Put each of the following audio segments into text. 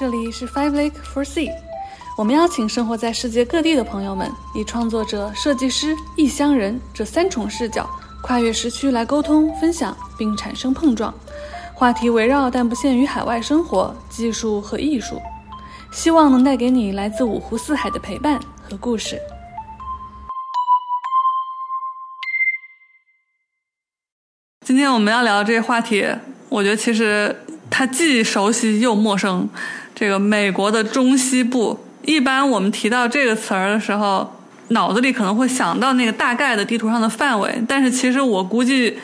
这里是 Five Lake for Sea。我们邀请生活在世界各地的朋友们，以创作者、设计师、异乡人这三重视角，跨越时区来沟通、分享，并产生碰撞。话题围绕但不限于海外生活、技术和艺术，希望能带给你来自五湖四海的陪伴和故事。今天我们要聊的这个话题，我觉得其实它既熟悉又陌生。这个美国的中西部，一般我们提到这个词儿的时候，脑子里可能会想到那个大概的地图上的范围。但是其实我估计，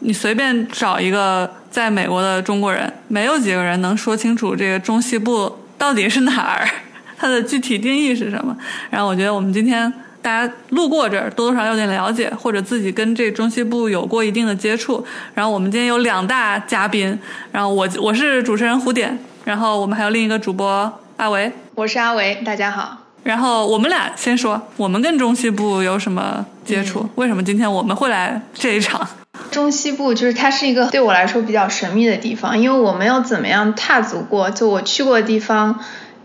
你随便找一个在美国的中国人，没有几个人能说清楚这个中西部到底是哪儿，它的具体定义是什么。然后我觉得我们今天大家路过这儿，多多少少有点了解，或者自己跟这中西部有过一定的接触。然后我们今天有两大嘉宾，然后我我是主持人胡典。然后我们还有另一个主播阿维，我是阿维，大家好。然后我们俩先说，我们跟中西部有什么接触？为什么今天我们会来这一场？中西部就是它是一个对我来说比较神秘的地方，因为我没有怎么样踏足过，就我去过的地方。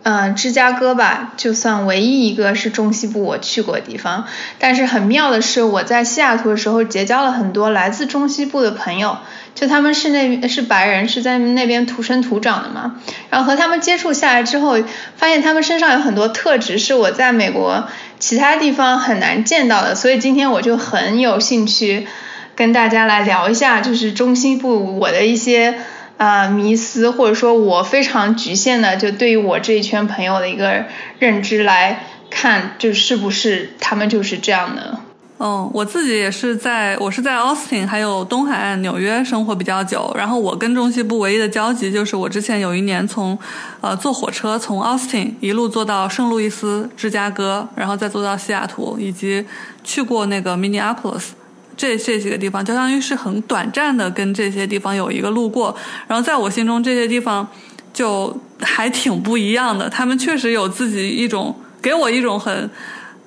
嗯，芝加哥吧，就算唯一一个是中西部我去过的地方。但是很妙的是，我在西雅图的时候结交了很多来自中西部的朋友，就他们是那是白人，是在那边土生土长的嘛。然后和他们接触下来之后，发现他们身上有很多特质是我在美国其他地方很难见到的。所以今天我就很有兴趣跟大家来聊一下，就是中西部我的一些。啊，迷思或者说我非常局限的，就对于我这一圈朋友的一个认知来看，就是不是他们就是这样的。嗯，我自己也是在，我是在 Austin 还有东海岸纽约生活比较久，然后我跟中西部唯一的交集就是我之前有一年从呃坐火车从 Austin 一路坐到圣路易斯、芝加哥，然后再坐到西雅图，以及去过那个 Minneapolis。这这几个地方，相当于是很短暂的跟这些地方有一个路过，然后在我心中这些地方就还挺不一样的。他们确实有自己一种给我一种很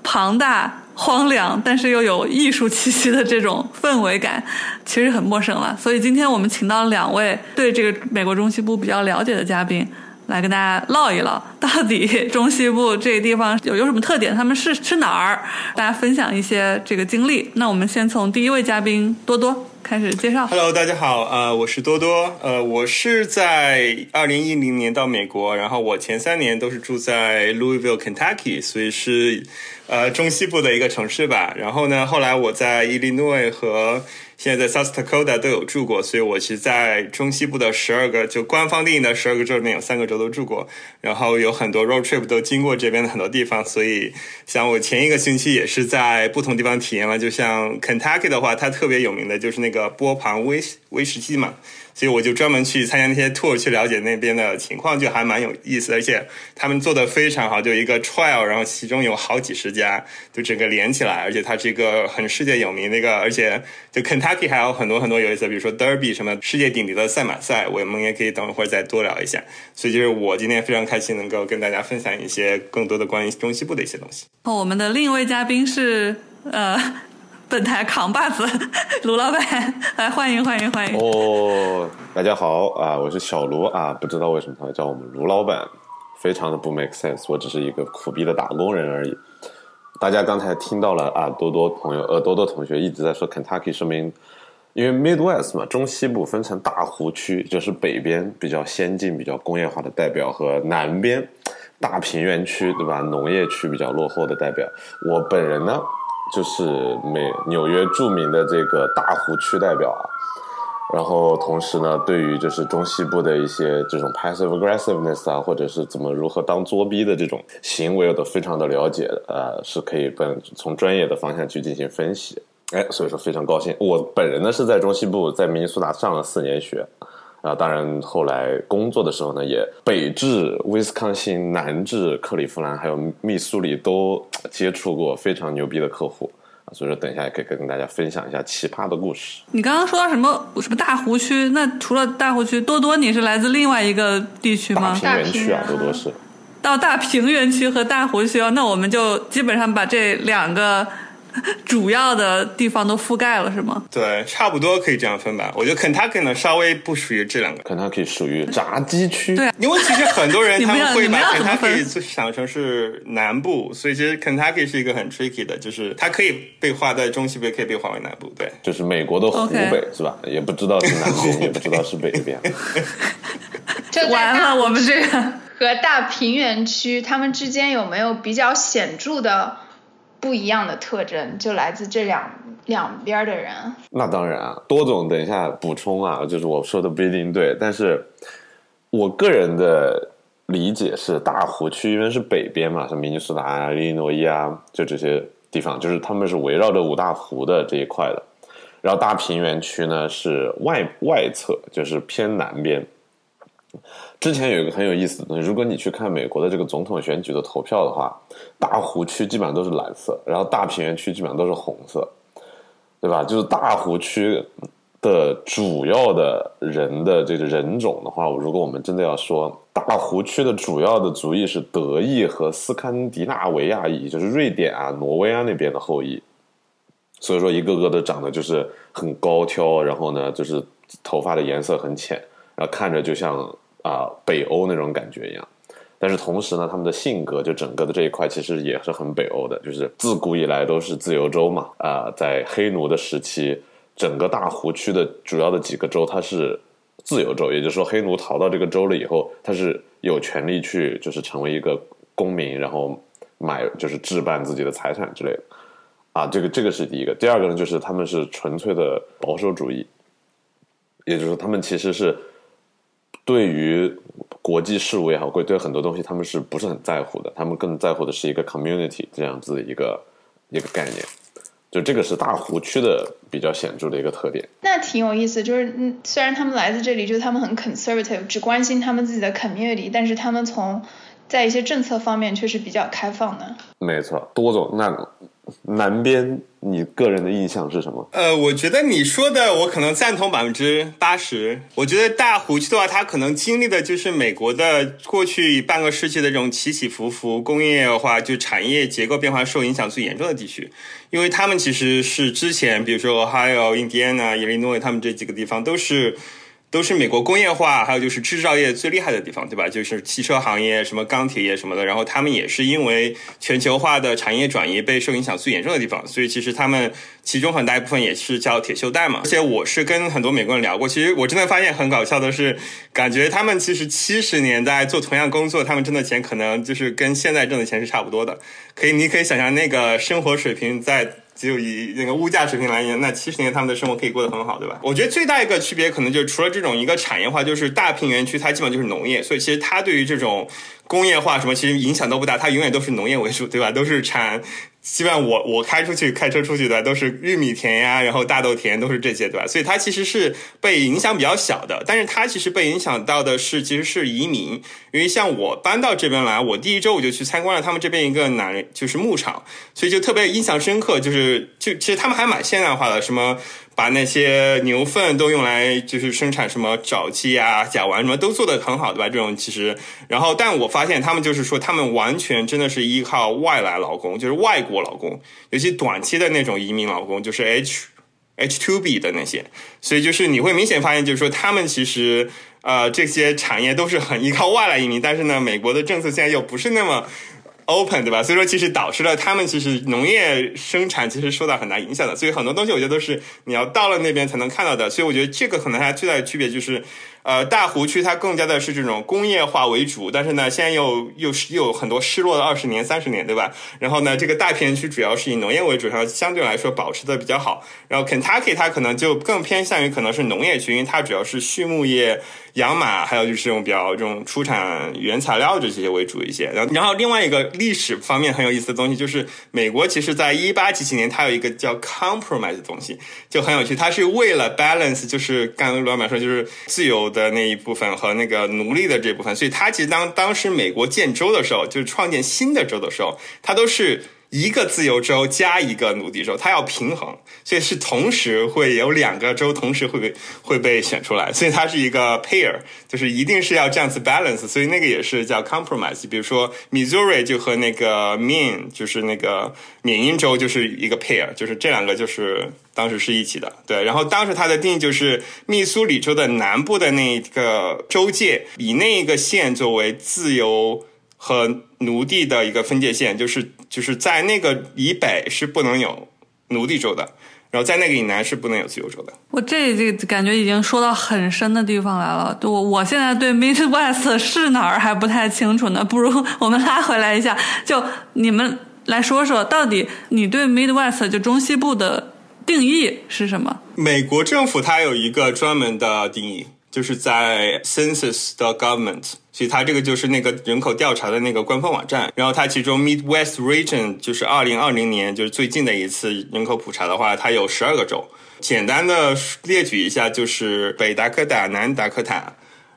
庞大、荒凉，但是又有艺术气息的这种氛围感，其实很陌生了。所以今天我们请到了两位对这个美国中西部比较了解的嘉宾。来跟大家唠一唠，到底中西部这个地方有有什么特点？他们是是哪儿？大家分享一些这个经历。那我们先从第一位嘉宾多多开始介绍。Hello，大家好，呃，我是多多，呃，我是在二零一零年到美国，然后我前三年都是住在 Louisville, Kentucky，所以是呃中西部的一个城市吧。然后呢，后来我在 Illinois 和现在在 South Dakota 都有住过，所以我其实在中西部的十二个就官方定义的十二个州里面有三个州都住过，然后有很多 road trip 都经过这边的很多地方，所以像我前一个星期也是在不同地方体验了，就像 Kentucky 的话，它特别有名的就是那个波旁威威士忌嘛。所以我就专门去参加那些 tour 去了解那边的情况，就还蛮有意思，而且他们做的非常好，就一个 trial，然后其中有好几十家，就整个连起来，而且它是一个很世界有名的一个，而且就 Kentucky 还有很多很多有意思，比如说 Derby 什么世界顶级的赛马赛，我们也可以等一会儿再多聊一下。所以就是我今天非常开心能够跟大家分享一些更多的关于中西部的一些东西。哦我们的另一位嘉宾是呃。本台扛把子 卢老板，来欢迎欢迎欢迎！哦，大家好啊，我是小卢啊，不知道为什么他叫我们卢老板，非常的不 make sense，我只是一个苦逼的打工人而已。大家刚才听到了啊，多多朋友呃多多同学一直在说 Kentucky，说明因为 Midwest 嘛，中西部分成大湖区，就是北边比较先进、比较工业化的代表，和南边大平原区对吧，农业区比较落后的代表。我本人呢。就是美纽约著名的这个大湖区代表啊，然后同时呢，对于就是中西部的一些这种 passive aggressiveness 啊，或者是怎么如何当作逼的这种行为，我都非常的了解，呃，是可以本从专业的方向去进行分析。哎，所以说非常高兴，我本人呢是在中西部，在明尼苏达上了四年学。啊，当然，后来工作的时候呢，也北至威斯康星，南至克利夫兰，还有密苏里，都接触过非常牛逼的客户啊。所以说，等一下也可以跟大家分享一下奇葩的故事。你刚刚说到什么什么大湖区？那除了大湖区，多多你是来自另外一个地区吗？大平原区啊，多多是。到大平原区和大湖区哦，那我们就基本上把这两个 主要的地方都覆盖了，是吗？对，差不多可以这样分吧。我觉得肯塔基呢稍微不属于这两个，肯塔基属于炸鸡区。对，因为其实很多人 他们会把肯塔基想成是南部，所以其实肯塔基是一个很 tricky 的，就是它可以被划在中西部，也可以被划为南部。对，就是美国的湖北是吧？也不知道是南边，也不知道是北边。完了，我们这个和大平原区，他们之间有没有比较显著的？不一样的特征就来自这两两边的人。那当然啊，多总等一下补充啊，就是我说的不一定对，但是我个人的理解是，大湖区因为是北边嘛，像明尼苏达啊、伊利诺伊啊，就这些地方，就是他们是围绕着五大湖的这一块的。然后大平原区呢是外外侧，就是偏南边。之前有一个很有意思的东西，如果你去看美国的这个总统选举的投票的话，大湖区基本上都是蓝色，然后大平原区基本上都是红色，对吧？就是大湖区的主要的人的这个人种的话，如果我们真的要说，大湖区的主要的族裔是德裔和斯堪的纳维亚裔，就是瑞典啊、挪威啊那边的后裔，所以说一个个都长得就是很高挑，然后呢，就是头发的颜色很浅，然后看着就像。啊，北欧那种感觉一样，但是同时呢，他们的性格就整个的这一块其实也是很北欧的，就是自古以来都是自由州嘛。啊，在黑奴的时期，整个大湖区的主要的几个州它是自由州，也就是说，黑奴逃到这个州了以后，他是有权利去就是成为一个公民，然后买就是置办自己的财产之类的。啊，这个这个是第一个，第二个呢，就是他们是纯粹的保守主义，也就是说，他们其实是。对于国际事务也好，会对很多东西他们是不是很在乎的？他们更在乎的是一个 community 这样子的一个一个概念，就这个是大湖区的比较显著的一个特点。那挺有意思，就是，虽然他们来自这里，就是他们很 conservative，只关心他们自己的 community，但是他们从在一些政策方面却是比较开放的。没错，多总那。南边，你个人的印象是什么？呃，我觉得你说的我可能赞同百分之八十。我觉得大湖区的话，它可能经历的就是美国的过去半个世纪的这种起起伏伏，工业化就产业结构变化受影响最严重的地区，因为他们其实是之前，比如说 Ohio、印第安纳、伊利诺伊，他们这几个地方都是。都是美国工业化，还有就是制造业最厉害的地方，对吧？就是汽车行业、什么钢铁业什么的。然后他们也是因为全球化的产业转移被受影响最严重的地方，所以其实他们其中很大一部分也是叫铁锈带嘛。而且我是跟很多美国人聊过，其实我真的发现很搞笑的是，感觉他们其实七十年代做同样工作，他们挣的钱可能就是跟现在挣的钱是差不多的。可以，你可以想象那个生活水平在。就以那个物价水平来言，那七十年他们的生活可以过得很好，对吧？我觉得最大一个区别可能就是除了这种一个产业化，就是大平原区它基本就是农业，所以其实它对于这种工业化什么其实影响都不大，它永远都是农业为主，对吧？都是产。希望我我开出去开车出去的都是玉米田呀，然后大豆田都是这些，对吧？所以它其实是被影响比较小的，但是它其实被影响到的是其实是移民，因为像我搬到这边来，我第一周我就去参观了他们这边一个男就是牧场，所以就特别印象深刻，就是就其实他们还蛮现代化的，什么。把那些牛粪都用来就是生产什么沼气啊、甲烷什么都做得很好，对吧？这种其实，然后但我发现他们就是说，他们完全真的是依靠外来劳工，就是外国劳工，尤其短期的那种移民劳工，就是 H H two B 的那些，所以就是你会明显发现，就是说他们其实呃这些产业都是很依靠外来移民，但是呢，美国的政策现在又不是那么。Open 对吧？所以说其实导致了他们其实农业生产其实受到很大影响的，所以很多东西我觉得都是你要到了那边才能看到的。所以我觉得这个可能它最大的区别就是，呃，大湖区它更加的是这种工业化为主，但是呢，现在又又是又有很多失落的二十年、三十年，对吧？然后呢，这个大片区主要是以农业为主，然后相对来说保持的比较好。然后 Kentucky 它可能就更偏向于可能是农业区，因为它主要是畜牧业。养马，还有就是这种比较这种出产原材料这些为主一些。然后，然后另外一个历史方面很有意思的东西，就是美国其实在一八几几年，它有一个叫 compromise 的东西，就很有趣。它是为了 balance，就是刚刚老板说，就是自由的那一部分和那个奴隶的这部分。所以，它其实当当时美国建州的时候，就是创建新的州的时候，它都是。一个自由州加一个奴隶州，它要平衡，所以是同时会有两个州同时会被会被选出来，所以它是一个 pair，就是一定是要这样子 balance，所以那个也是叫 compromise。比如说 Missouri 就和那个 Maine 就是那个缅因州就是一个 pair，就是这两个就是当时是一起的，对。然后当时它的定义就是密苏里州的南部的那个州界，以那一个县作为自由。和奴隶的一个分界线，就是就是在那个以北是不能有奴隶州的，然后在那个以南是不能有自由州的。我这这感觉已经说到很深的地方来了。我我现在对 Midwest 是哪儿还不太清楚呢，不如 我们拉回来一下，就你们来说说，到底你对 Midwest 就中西部的定义是什么？美国政府它有一个专门的定义。就是在 Census 的 Government，所以它这个就是那个人口调查的那个官方网站。然后它其中 Midwest Region 就是二零二零年就是最近的一次人口普查的话，它有十二个州。简单的列举一下，就是北达科达、南达科塔。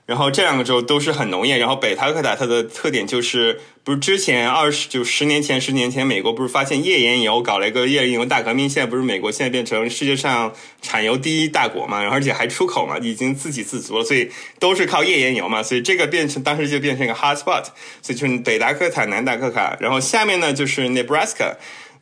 然后这两个州都是很农业，然后北达科塔它的特点就是，不是之前二十就十年前十年前美国不是发现页岩油，搞了一个页岩油大革命，现在不是美国现在变成世界上产油第一大国嘛，而且还出口嘛，已经自给自足了，所以都是靠页岩油嘛，所以这个变成当时就变成一个 hot spot，所以就是北达科塔、南达科卡，然后下面呢就是 Nebraska。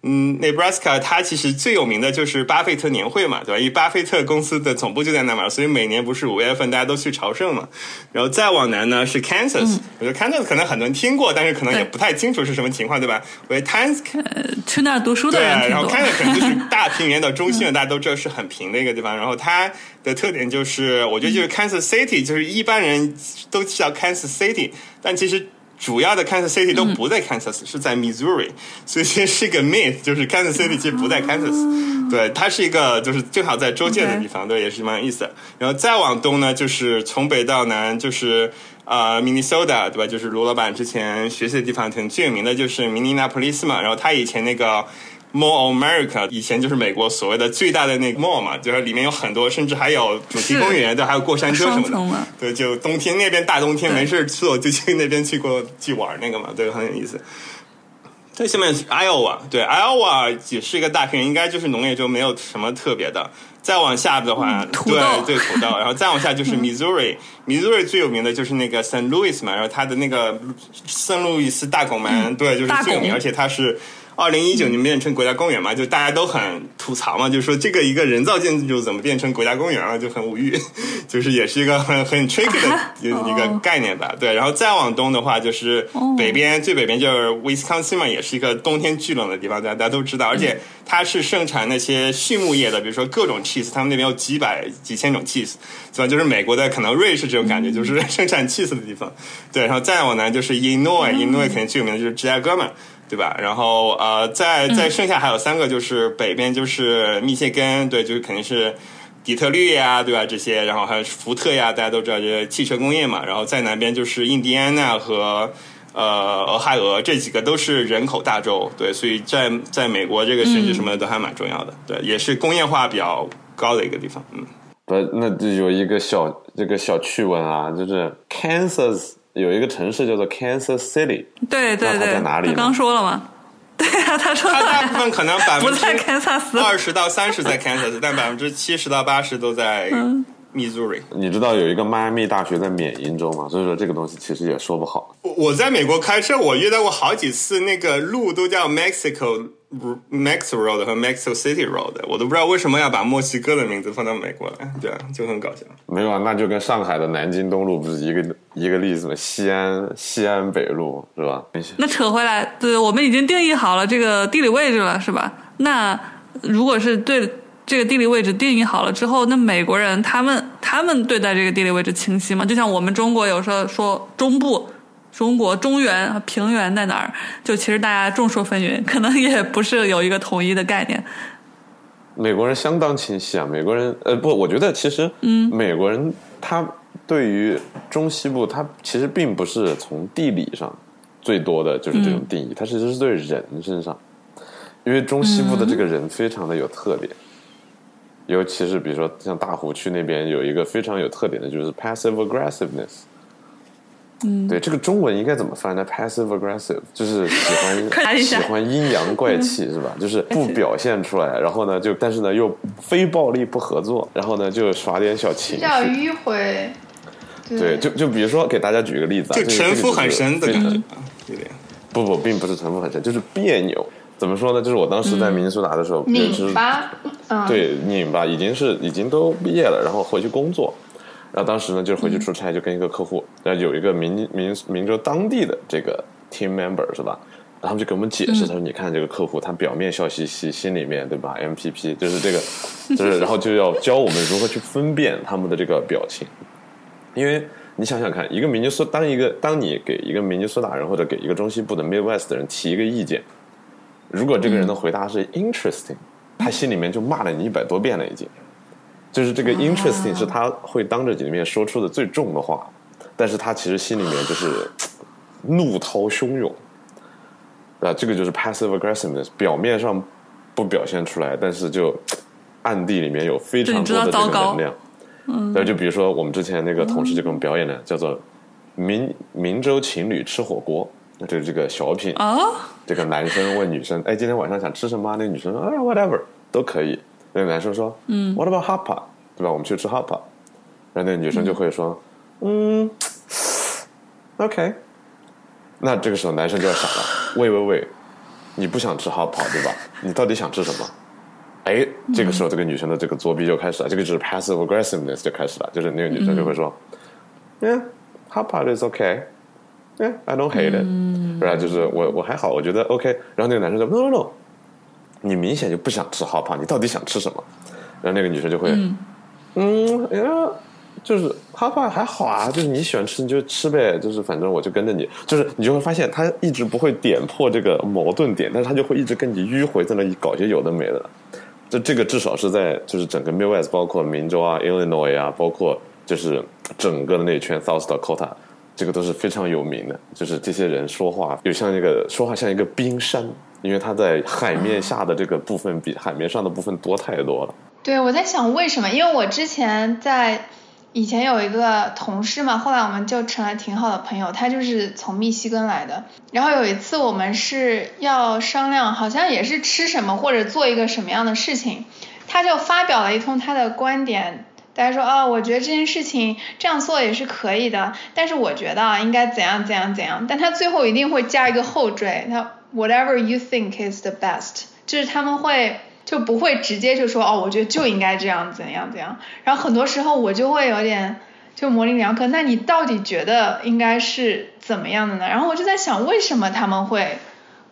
嗯，Nebraska 它其实最有名的就是巴菲特年会嘛，对吧？因为巴菲特公司的总部就在那嘛，所以每年不是五月份大家都去朝圣嘛。然后再往南呢是 Kansas，我觉得 Kansas 可能很多人听过，但是可能也不太清楚是什么情况，对吧？我觉得 Kansas 去那儿读书的人对，然后 Kansas 可能就是大平原的中心，大家都知道是很平的一个地方。然后它的特点就是，我觉得就是 Kansas City，就是一般人都知道 Kansas City，但其实。主要的 Kansas City 都不在 Kansas，是在 Missouri，所以这是一个 myth，就是 Kansas City 其实不在 Kansas，对，它是一个就是正好在州界的地方，对，也是蛮有意思的。然后再往东呢，就是从北到南，就是呃 Minnesota，对吧？就是卢老板之前学习的地方，可能最有名的就是 mini 那普利斯嘛。然后他以前那个。Mall America 以前就是美国所谓的最大的那个 mall 嘛，就是里面有很多，甚至还有主题公园，对，还有过山车什么的。对，就冬天那边大冬天没事做，就去那边去过去玩那个嘛，对，很有意思。在下面是 Iowa，对，Iowa 也是一个大片，应该就是农业州，没有什么特别的。再往下的话，对对土豆，然后再往下就是 Missouri，Missouri 最有名的就是那个 Saint Louis 嘛，然后它的那个圣路易斯大拱门，对，就是最有名，而且它是。二零一九年变成国家公园嘛，就大家都很吐槽嘛，就是说这个一个人造建筑怎么变成国家公园了，就很无语，就是也是一个很很 tricky 的 一个概念吧。对，然后再往东的话，就是北边最北边就是 Wisconsin 嘛，也是一个冬天巨冷的地方，大家大家都知道，而且它是盛产那些畜牧业的，比如说各种 cheese，他们那边有几百几千种 cheese，对吧？就是美国的可能瑞士这种感觉，就是盛产 cheese 的地方。对，然后再往南就是 Illinois，Illinois 肯定最有名的就是芝加哥嘛。对吧？然后呃，在在剩下还有三个，就是北边就是密歇根，对，就是肯定是底特律呀，对吧？这些，然后还有福特呀，大家都知道这些汽车工业嘛。然后在南边就是印第安纳和呃俄亥俄，这几个都是人口大州，对，所以在在美国这个选举什么的都还蛮重要的，对，也是工业化比较高的一个地方。嗯，不，那就有一个小这个小趣闻啊，就是 Kansas。有一个城市叫做 Kansas City，对对对，在哪里？刚说了吗？对啊，他说他大部分可能 百分之二十到三十在 Kansas，但百分之七十到八十都在 Missouri。你知道有一个迈阿密大学在缅因州吗？所以说这个东西其实也说不好。我在美国开车，我遇到过好几次，那个路都叫 Mexico。Mexico Road 和 Mexico City Road，我都不知道为什么要把墨西哥的名字放到美国来，对啊，就很搞笑。没有啊，那就跟上海的南京东路不是一个一个例子吗？西安西安北路是吧？那扯回来，对，我们已经定义好了这个地理位置了，是吧？那如果是对这个地理位置定义好了之后，那美国人他们他们对待这个地理位置清晰吗？就像我们中国有时候说中部。中国中原和平原在哪儿？就其实大家众说纷纭，可能也不是有一个统一的概念。美国人相当清晰啊！美国人呃不，我觉得其实嗯，美国人他对于中西部，他其实并不是从地理上最多的就是这种定义，他其实是对人身上，因为中西部的这个人非常的有特点，尤其是比如说像大湖区那边有一个非常有特点的就是 passive aggressiveness。嗯，对，这个中文应该怎么翻呢？passive aggressive 就是喜欢 喜欢阴阳怪气是吧？就是不表现出来，然后呢就但是呢又非暴力不合作，然后呢就耍点小情绪，比较迂回。对，就就比如说给大家举个例子，就城府很深的感觉，有点。不不，并不是城府很深，就是别扭。怎么说呢？就是我当时在明尼苏达的时候，拧巴，对，拧巴，已经是已经都毕业了，然后回去工作。然后当时呢，就是回去出差，就跟一个客户，然后有一个明明明州当地的这个 team member 是吧？然后就给我们解释，他说：“你看这个客户，他表面笑嘻嘻，心里面对吧？MPP 就是这个，就是然后就要教我们如何去分辨他们的这个表情，因为你想想看，一个明尼苏当一个当你给一个明尼苏达人或者给一个中西部的 Midwest 的人提一个意见，如果这个人的回答是 interesting，他心里面就骂了你一百多遍了已经。”就是这个 interesting 是他会当着你的面说出的最重的话，但是他其实心里面就是怒涛汹涌，啊，这个就是 passive aggressiveness，表面上不表现出来，但是就暗地里面有非常多的这个能量。嗯，那就比如说我们之前那个同事就给我们表演的叫做明明州情侣吃火锅，那就是这个小品。啊，这个男生问女生，哎，今天晚上想吃什么？那女生说啊，whatever 都可以。那个男生说：“嗯，What about hapa？对吧？我们去吃 hapa。”然后那个女生就会说：“嗯，OK。”那这个时候男生就要傻了。喂喂喂，你不想吃 hapa 对吧？你到底想吃什么？哎，这个时候这个女生的这个作弊就开始了。这个就是 passive aggressiveness 就开始了。就是那个女生就会说：“Yeah，hapa is OK。Yeah，I don't hate it。”嗯然后就是我我还好，我觉得 OK。然后那个男生就：“No no no。”你明显就不想吃好胖，你到底想吃什么？然后那个女生就会，嗯，哎呀，就是哈胖还好啊，就是你喜欢吃你就吃呗，就是反正我就跟着你，就是你就会发现他一直不会点破这个矛盾点，但是他就会一直跟你迂回在那里搞些有的没的。这这个至少是在就是整个 Midwest，包括明州啊、Illinois 啊，包括就是整个的那圈 South Dakota，这个都是非常有名的。就是这些人说话有像一个说话像一个冰山。因为它在海面下的这个部分比海面上的部分多太多了。对，我在想为什么？因为我之前在以前有一个同事嘛，后来我们就成了挺好的朋友。他就是从密西根来的。然后有一次我们是要商量，好像也是吃什么或者做一个什么样的事情，他就发表了一通他的观点。大家说啊，我觉得这件事情这样做也是可以的，但是我觉得啊，应该怎样怎样怎样。但他最后一定会加一个后缀，他。Whatever you think is the best，就是他们会就不会直接就说哦，我觉得就应该这样怎样怎样。然后很多时候我就会有点就模棱两可，那你到底觉得应该是怎么样的呢？然后我就在想为什么他们会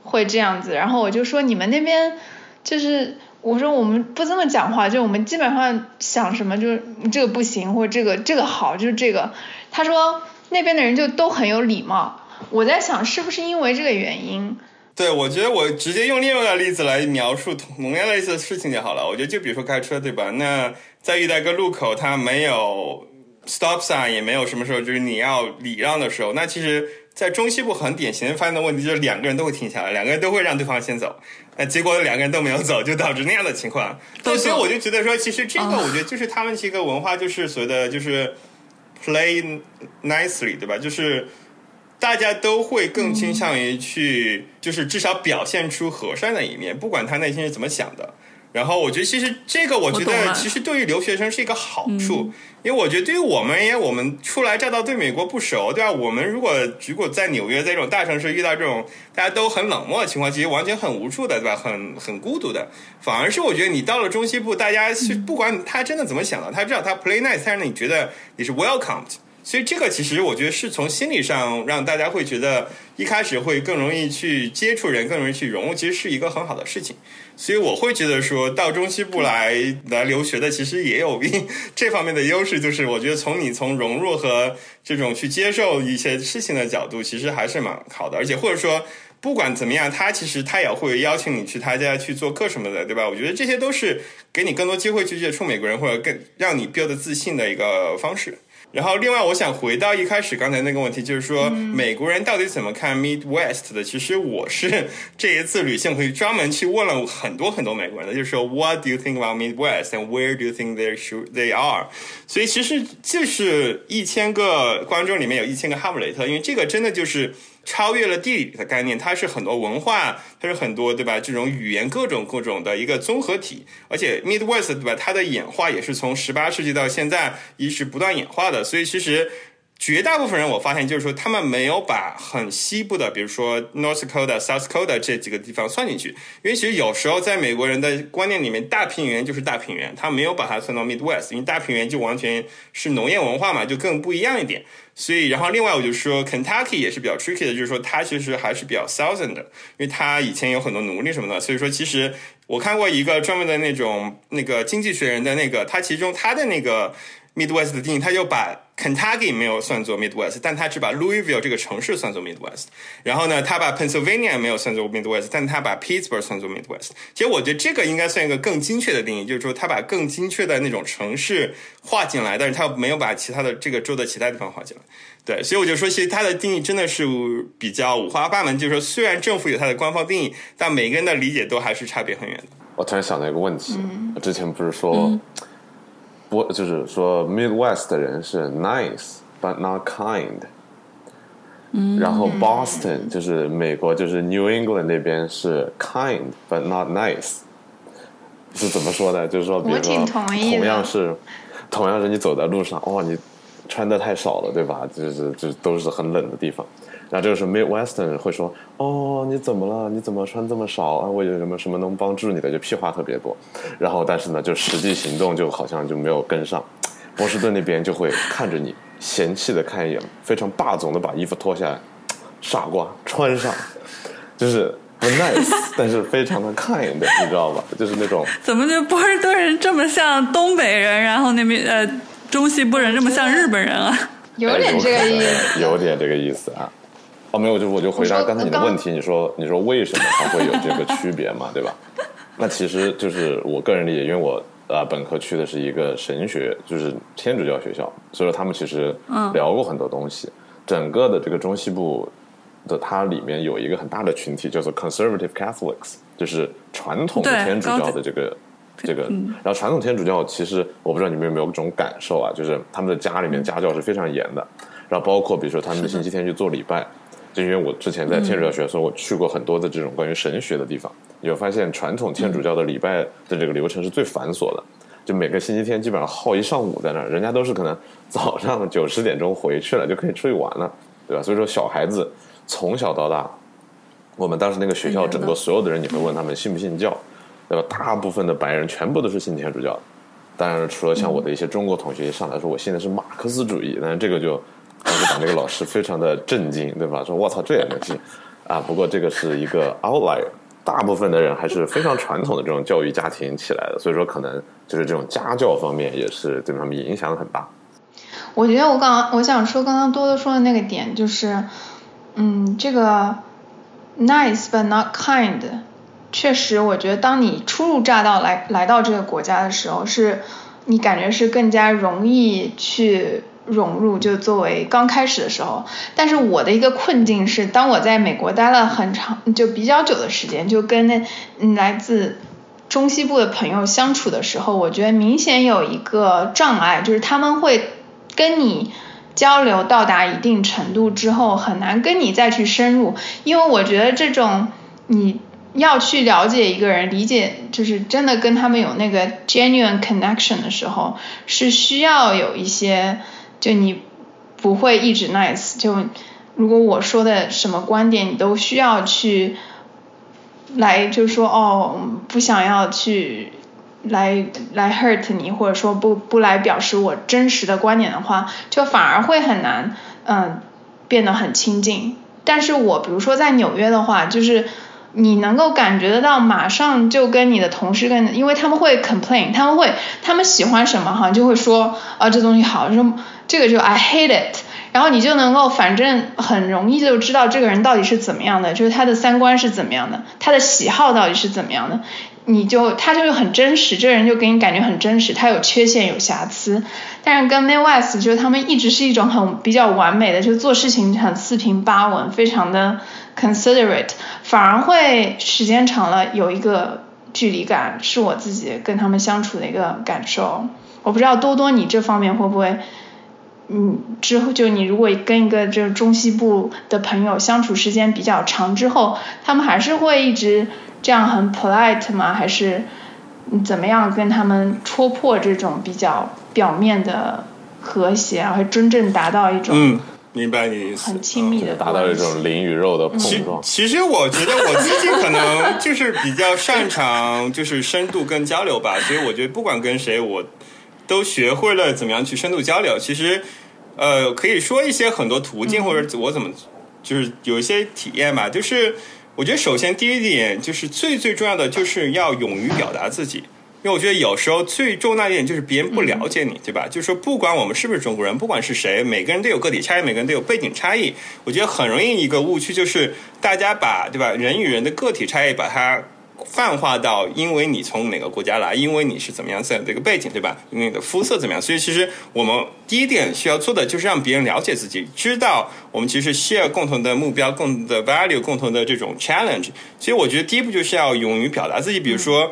会这样子。然后我就说你们那边就是我说我们不这么讲话，就我们基本上想什么就是这个不行或者这个这个好就是这个。他说那边的人就都很有礼貌。我在想是不是因为这个原因。对，我觉得我直接用另外一个例子来描述同样类似的事情就好了。我觉得就比如说开车，对吧？那在遇到一个路口，它没有 stop sign，也没有什么时候就是你要礼让的时候，那其实，在中西部很典型的发现的问题就是两个人都会停下来，两个人都会让对方先走。那结果两个人都没有走，就导致那样的情况。对所以我就觉得说，其实这个我觉得就是他们这个文化，就是所谓的就是 play nicely，对吧？就是。大家都会更倾向于去，就是至少表现出和善的一面，不管他内心是怎么想的。然后我觉得，其实这个我觉得，其实对于留学生是一个好处，因为我觉得对于我们，而言我们初来乍到，对美国不熟，对吧？我们如果如果在纽约在这种大城市遇到这种大家都很冷漠的情况，其实完全很无助的，对吧？很很孤独的。反而是我觉得你到了中西部，大家是不管他真的怎么想的，他知道他 play nice，但是你觉得你是 welcomed。所以这个其实我觉得是从心理上让大家会觉得一开始会更容易去接触人，更容易去融入，其实是一个很好的事情。所以我会觉得说到中西部来来留学的，其实也有这方面的优势，就是我觉得从你从融入和这种去接受一些事情的角度，其实还是蛮好的。而且或者说不管怎么样，他其实他也会邀请你去他家去做客什么的，对吧？我觉得这些都是给你更多机会去接触美国人，或者更让你 build 自信的一个方式。然后，另外，我想回到一开始刚才那个问题，就是说美国人到底怎么看 Midwest 的？其实我是这一次旅行会专门去问了很多很多美国人的，就是说 What do you think about Midwest and where do you think they should they are？所以其实就是一千个观众里面有一千个哈姆雷特，因为这个真的就是。超越了地理的概念，它是很多文化，它是很多对吧？这种语言各种各种的一个综合体，而且 Midwest 对吧？它的演化也是从十八世纪到现在一直不断演化的，所以其实。绝大部分人，我发现就是说，他们没有把很西部的，比如说 North Dakota、South Dakota 这几个地方算进去，因为其实有时候在美国人的观念里面，大平原就是大平原，他没有把它算到 Midwest，因为大平原就完全是农业文化嘛，就更不一样一点。所以，然后另外我就说，Kentucky 也是比较 tricky 的，就是说它其实还是比较 Southern 的，因为它以前有很多奴隶什么的。所以说，其实我看过一个专门的那种那个经济学人的那个，他其中他的那个 Midwest 的定义，他又把。Kentucky 没有算作 Midwest，但他只把 Louisville 这个城市算作 Midwest。然后呢，他把 Pennsylvania 没有算作 Midwest，但他把 Pittsburgh 算作 Midwest。其实我觉得这个应该算一个更精确的定义，就是说他把更精确的那种城市划进来，但是他没有把其他的这个州的其他地方划进来。对，所以我就说，其实它的定义真的是比较五花八门。就是说，虽然政府有它的官方定义，但每个人的理解都还是差别很远的。我突然想到一个问题，我之前不是说。不，就是说，Midwest 的人是 nice but not kind。嗯。然后 Boston 就是美国，就是 New England 那边是 kind but not nice。是怎么说的？就是说，比如说，同样是，同样是你走在路上，哇，你穿的太少了，对吧？就是就都是很冷的地方。然后这个时候，Midwestern 会说：“哦，你怎么了？你怎么穿这么少啊？我有什么什么能帮助你的？”就屁话特别多。然后，但是呢，就实际行动就好像就没有跟上。波士顿那边就会看着你，嫌弃的看一眼，非常霸总的把衣服脱下来，傻瓜穿上，就是不 nice，但是非常的 kind，你知道吧？就是那种怎么就波士顿人这么像东北人，然后那边呃中西部人这么像日本人啊？有点这个意思，有点这个意思啊。哦，没有，就我就回答刚才你的问题。你说，你说为什么它会有这个区别嘛？对吧？那其实就是我个人理解，因为我呃本科去的是一个神学，就是天主教学校，所以说他们其实聊过很多东西。整个的这个中西部的它里面有一个很大的群体叫做 Conservative Catholics，就是传统的天主教的这个这个。然后传统天主教其实我不知道你们有没有这种感受啊，就是他们的家里面家教是非常严的，然后包括比如说他们的星期天去做礼拜。就因为我之前在天主教学，所以我去过很多的这种关于神学的地方。你会发现，传统天主教的礼拜的这个流程是最繁琐的，就每个星期天基本上耗一上午在那儿。人家都是可能 早上九十点钟回去了，就可以出去玩了，对吧？所以说，小孩子从小到大，我们当时那个学校整个所有的人，你会问他们信不信教，对吧？大部分的白人全部都是信天主教的。当然，除了像我的一些中国同学一上来说，我信的是马克思主义，但是这个就。当时把那个老师非常的震惊，对吧？说“我操，这也能进啊！”不过这个是一个 outlier，大部分的人还是非常传统的这种教育家庭起来的，所以说可能就是这种家教方面也是对他们影响很大。我觉得我刚我想说刚刚多多说的那个点就是，嗯，这个 nice but not kind，确实，我觉得当你初入乍到来来到这个国家的时候，是你感觉是更加容易去。融入就作为刚开始的时候，但是我的一个困境是，当我在美国待了很长就比较久的时间，就跟那来自中西部的朋友相处的时候，我觉得明显有一个障碍，就是他们会跟你交流到达一定程度之后，很难跟你再去深入，因为我觉得这种你要去了解一个人，理解就是真的跟他们有那个 genuine connection 的时候，是需要有一些。就你不会一直 nice，就如果我说的什么观点你都需要去来就说哦不想要去来来 hurt 你或者说不不来表示我真实的观点的话，就反而会很难嗯变得很亲近。但是我比如说在纽约的话，就是你能够感觉得到，马上就跟你的同事跟，因为他们会 complain，他们会他们喜欢什么哈就会说啊这东西好，什么。这个就 I hate it，然后你就能够反正很容易就知道这个人到底是怎么样的，就是他的三观是怎么样的，他的喜好到底是怎么样的。你就他就是很真实，这个人就给你感觉很真实，他有缺陷有瑕疵，但是跟 May West 就是他们一直是一种很比较完美的，就做事情很四平八稳，非常的 considerate，反而会时间长了有一个距离感，是我自己跟他们相处的一个感受。我不知道多多你这方面会不会，嗯，之后就你如果跟一个就是中西部的朋友相处时间比较长之后，他们还是会一直。这样很 polite 吗？还是怎么样跟他们戳破这种比较表面的和谐，然后真正达到一种嗯，明白你的意思，很亲密的达到一种灵与肉的碰撞。其实我觉得我自己可能就是比较擅长就是深度跟交流吧，所以我觉得不管跟谁，我都学会了怎么样去深度交流。其实呃，可以说一些很多途径，或者我怎么就是有一些体验吧，就是。我觉得首先第一点就是最最重要的就是要勇于表达自己，因为我觉得有时候最重要一点就是别人不了解你，对吧？就是说不管我们是不是中国人，不管是谁，每个人都有个体差异，每个人都有背景差异。我觉得很容易一个误区就是大家把对吧人与人的个体差异把它。泛化到，因为你从哪个国家来，因为你是怎么样这样的一个背景，对吧？因为你的肤色怎么样？所以其实我们第一点需要做的就是让别人了解自己，知道我们其实 share 共同的目标、共同的 value、共同的这种 challenge。所以我觉得第一步就是要勇于表达自己。比如说，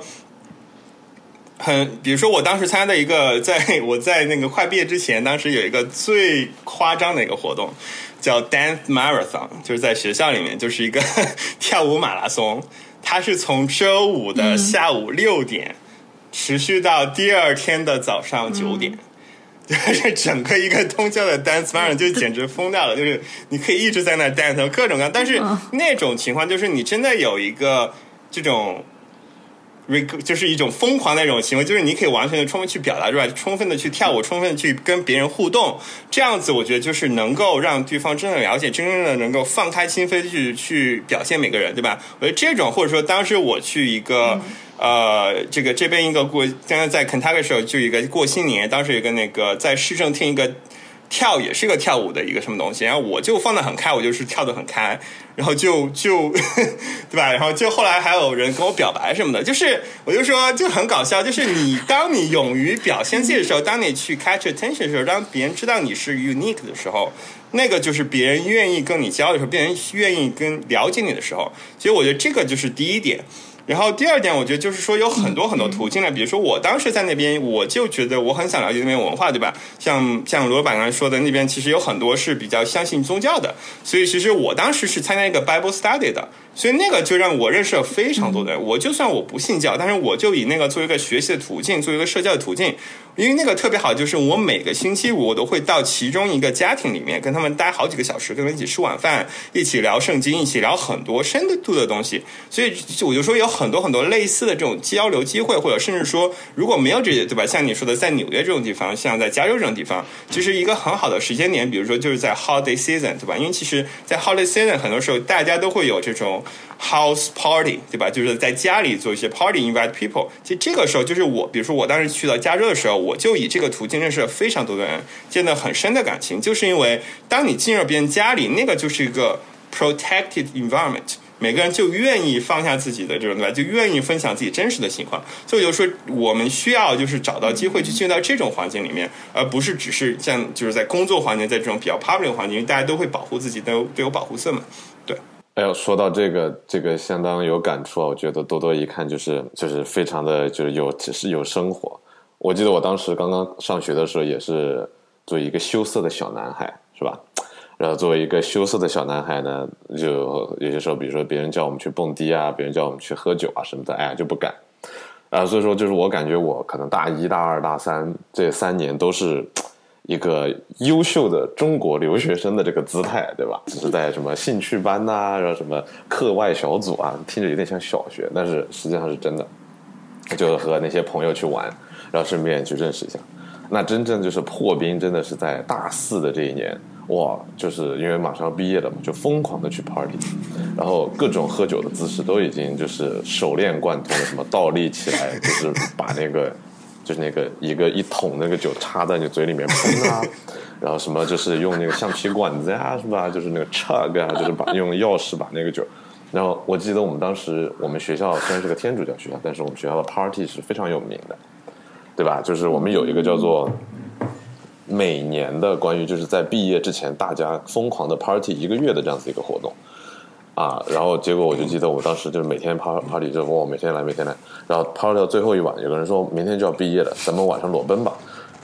很，比如说我当时参加的一个，在我在那个快毕业之前，当时有一个最夸张的一个活动，叫 dance marathon，就是在学校里面就是一个 跳舞马拉松。它是从周五的下午六点持续到第二天的早上九点，就是整个一个通宵的 dance marathon 就简直疯掉了。就是你可以一直在那 dance，各种各样，但是那种情况就是你真的有一个这种。就是一种疯狂的一种行为，就是你可以完全的充分去表达出来，充分的去跳舞，充分的去跟别人互动，这样子我觉得就是能够让对方真正了解，真正的能够放开心扉去去表现每个人，对吧？我觉得这种或者说当时我去一个呃，这个这边一个过，刚刚在 Kentucky 的时候就一个过新年，当时有个那个在市政厅一个。跳也是个跳舞的一个什么东西，然后我就放的很开，我就是跳的很开，然后就就 对吧？然后就后来还有人跟我表白什么的，就是我就说就很搞笑，就是你当你勇于表现自己的时候，当你去 catch attention 的时候，当别人知道你是 unique 的时候，那个就是别人愿意跟你交流的时候，别人愿意跟了解你的时候，所以我觉得这个就是第一点。然后第二点，我觉得就是说有很多很多途径了。比如说我当时在那边，我就觉得我很想了解那边文化，对吧？像像罗板刚才说的，那边其实有很多是比较相信宗教的，所以其实我当时是参加一个 Bible Study 的。所以那个就让我认识了非常多的人。我就算我不信教，但是我就以那个作为一个学习的途径，作为一个社交的途径。因为那个特别好，就是我每个星期五我都会到其中一个家庭里面，跟他们待好几个小时，跟他们一起吃晚饭，一起聊圣经，一起聊很多深度的东西。所以我就说有很多很多类似的这种交流机会，或者甚至说如果没有这些，对吧？像你说的，在纽约这种地方，像在加州这种地方，其实一个很好的时间点，比如说就是在 holiday season，对吧？因为其实，在 holiday season 很多时候大家都会有这种。House party，对吧？就是在家里做一些 party，invite people。其实这个时候，就是我，比如说我当时去到加州的时候，我就以这个途径认识了非常多的人，建立很深的感情。就是因为当你进入别人家里，那个就是一个 protected environment，每个人就愿意放下自己的这种对吧？就愿意分享自己真实的情况。所以就说，我们需要就是找到机会去进入到这种环境里面，而不是只是像就是在工作环境，在这种比较 public 环境，因为大家都会保护自己，都都有保护色嘛。对。哎呦，说到这个，这个相当有感触啊！我觉得多多一看就是就是非常的就是有是有生活。我记得我当时刚刚上学的时候，也是作为一个羞涩的小男孩，是吧？然后作为一个羞涩的小男孩呢，就有些时候，比如说别人叫我们去蹦迪啊，别人叫我们去喝酒啊什么的，哎呀就不敢。啊，所以说就是我感觉我可能大一大二大三这三年都是。一个优秀的中国留学生的这个姿态，对吧？只是在什么兴趣班呐，然后什么课外小组啊，听着有点像小学，但是实际上是真的。就和那些朋友去玩，然后顺便去认识一下。那真正就是破冰，真的是在大四的这一年，哇！就是因为马上要毕业了嘛，就疯狂的去 party，然后各种喝酒的姿势都已经就是熟练贯通，什么倒立起来，就是把那个。就是那个一个一桶那个酒插在你嘴里面 喷啊，然后什么就是用那个橡皮管子呀，是吧？就是那个 chug 啊，就是把用钥匙把那个酒。然后我记得我们当时我们学校虽然是个天主教学校，但是我们学校的 party 是非常有名的，对吧？就是我们有一个叫做每年的关于就是在毕业之前大家疯狂的 party 一个月的这样子一个活动啊。然后结果我就记得我当时就是每天 party party 就哇每天来每天来，然后 party 到最后一晚，有个人说明天就要毕业了，咱们晚上裸奔吧。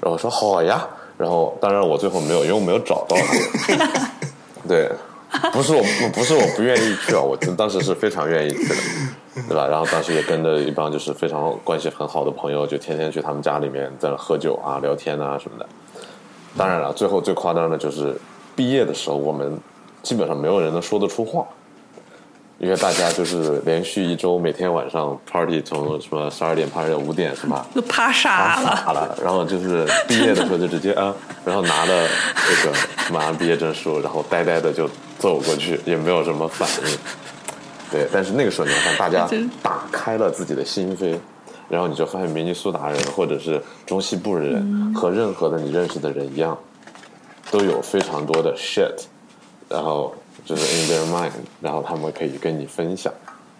然后我说好呀。然后当然我最后没有，因为我没有找到他。对。不是我，不是我不愿意去啊！我当时是非常愿意去的，对吧？然后当时也跟着一帮就是非常关系很好的朋友，就天天去他们家里面在那喝酒啊、聊天啊什么的。当然了，最后最夸张的就是毕业的时候，我们基本上没有人能说得出话。因为大家就是连续一周每天晚上 party 从什么十二点 party 到五点是吧？都趴傻了，然后就是毕业的时候就直接啊，然后拿了这个马上毕业证书，然后呆呆的就走过去，也没有什么反应。对，但是那个时候你看，大家打开了自己的心扉，然后你就发现明尼苏达人或者是中西部人和任何的你认识的人一样，都有非常多的 shit，然后。就是 in their mind，然后他们可以跟你分享。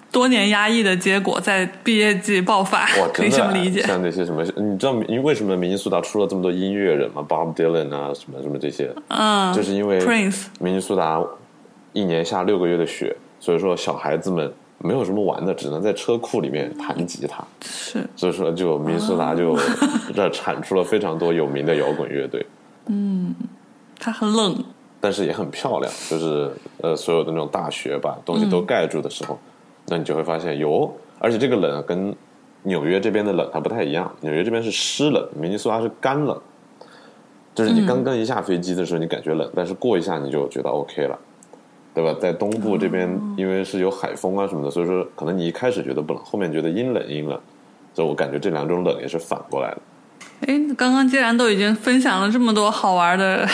多年压抑的结果在毕业季爆发，可以这么理解。像那些什么，你知道因为为什么明尼苏达出了这么多音乐人吗？Bob Dylan 啊，什么什么这些，嗯，就是因为 Prince。明尼苏达一年下六个月的雪，所以说小孩子们没有什么玩的，只能在车库里面弹吉他。是，所以说就明尼苏达就这产出了非常多有名的摇滚乐队。嗯，它很冷。但是也很漂亮，就是呃，所有的那种大雪把东西都盖住的时候，那你就会发现有，而且这个冷跟纽约这边的冷它不太一样，纽约这边是湿冷，明尼苏达是干冷，就是你刚刚一下飞机的时候你感觉冷，但是过一下你就觉得 OK 了，对吧？在东部这边因为是有海风啊什么的，所以说可能你一开始觉得不冷，后面觉得阴冷阴冷，所以我感觉这两种冷也是反过来的。哎，刚刚既然都已经分享了这么多好玩的。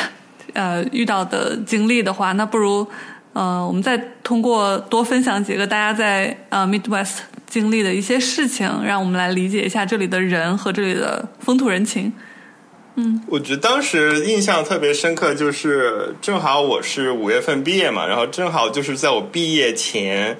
呃，遇到的经历的话，那不如，呃，我们再通过多分享几个大家在呃 Midwest 经历的一些事情，让我们来理解一下这里的人和这里的风土人情。嗯，我觉得当时印象特别深刻，就是正好我是五月份毕业嘛，然后正好就是在我毕业前，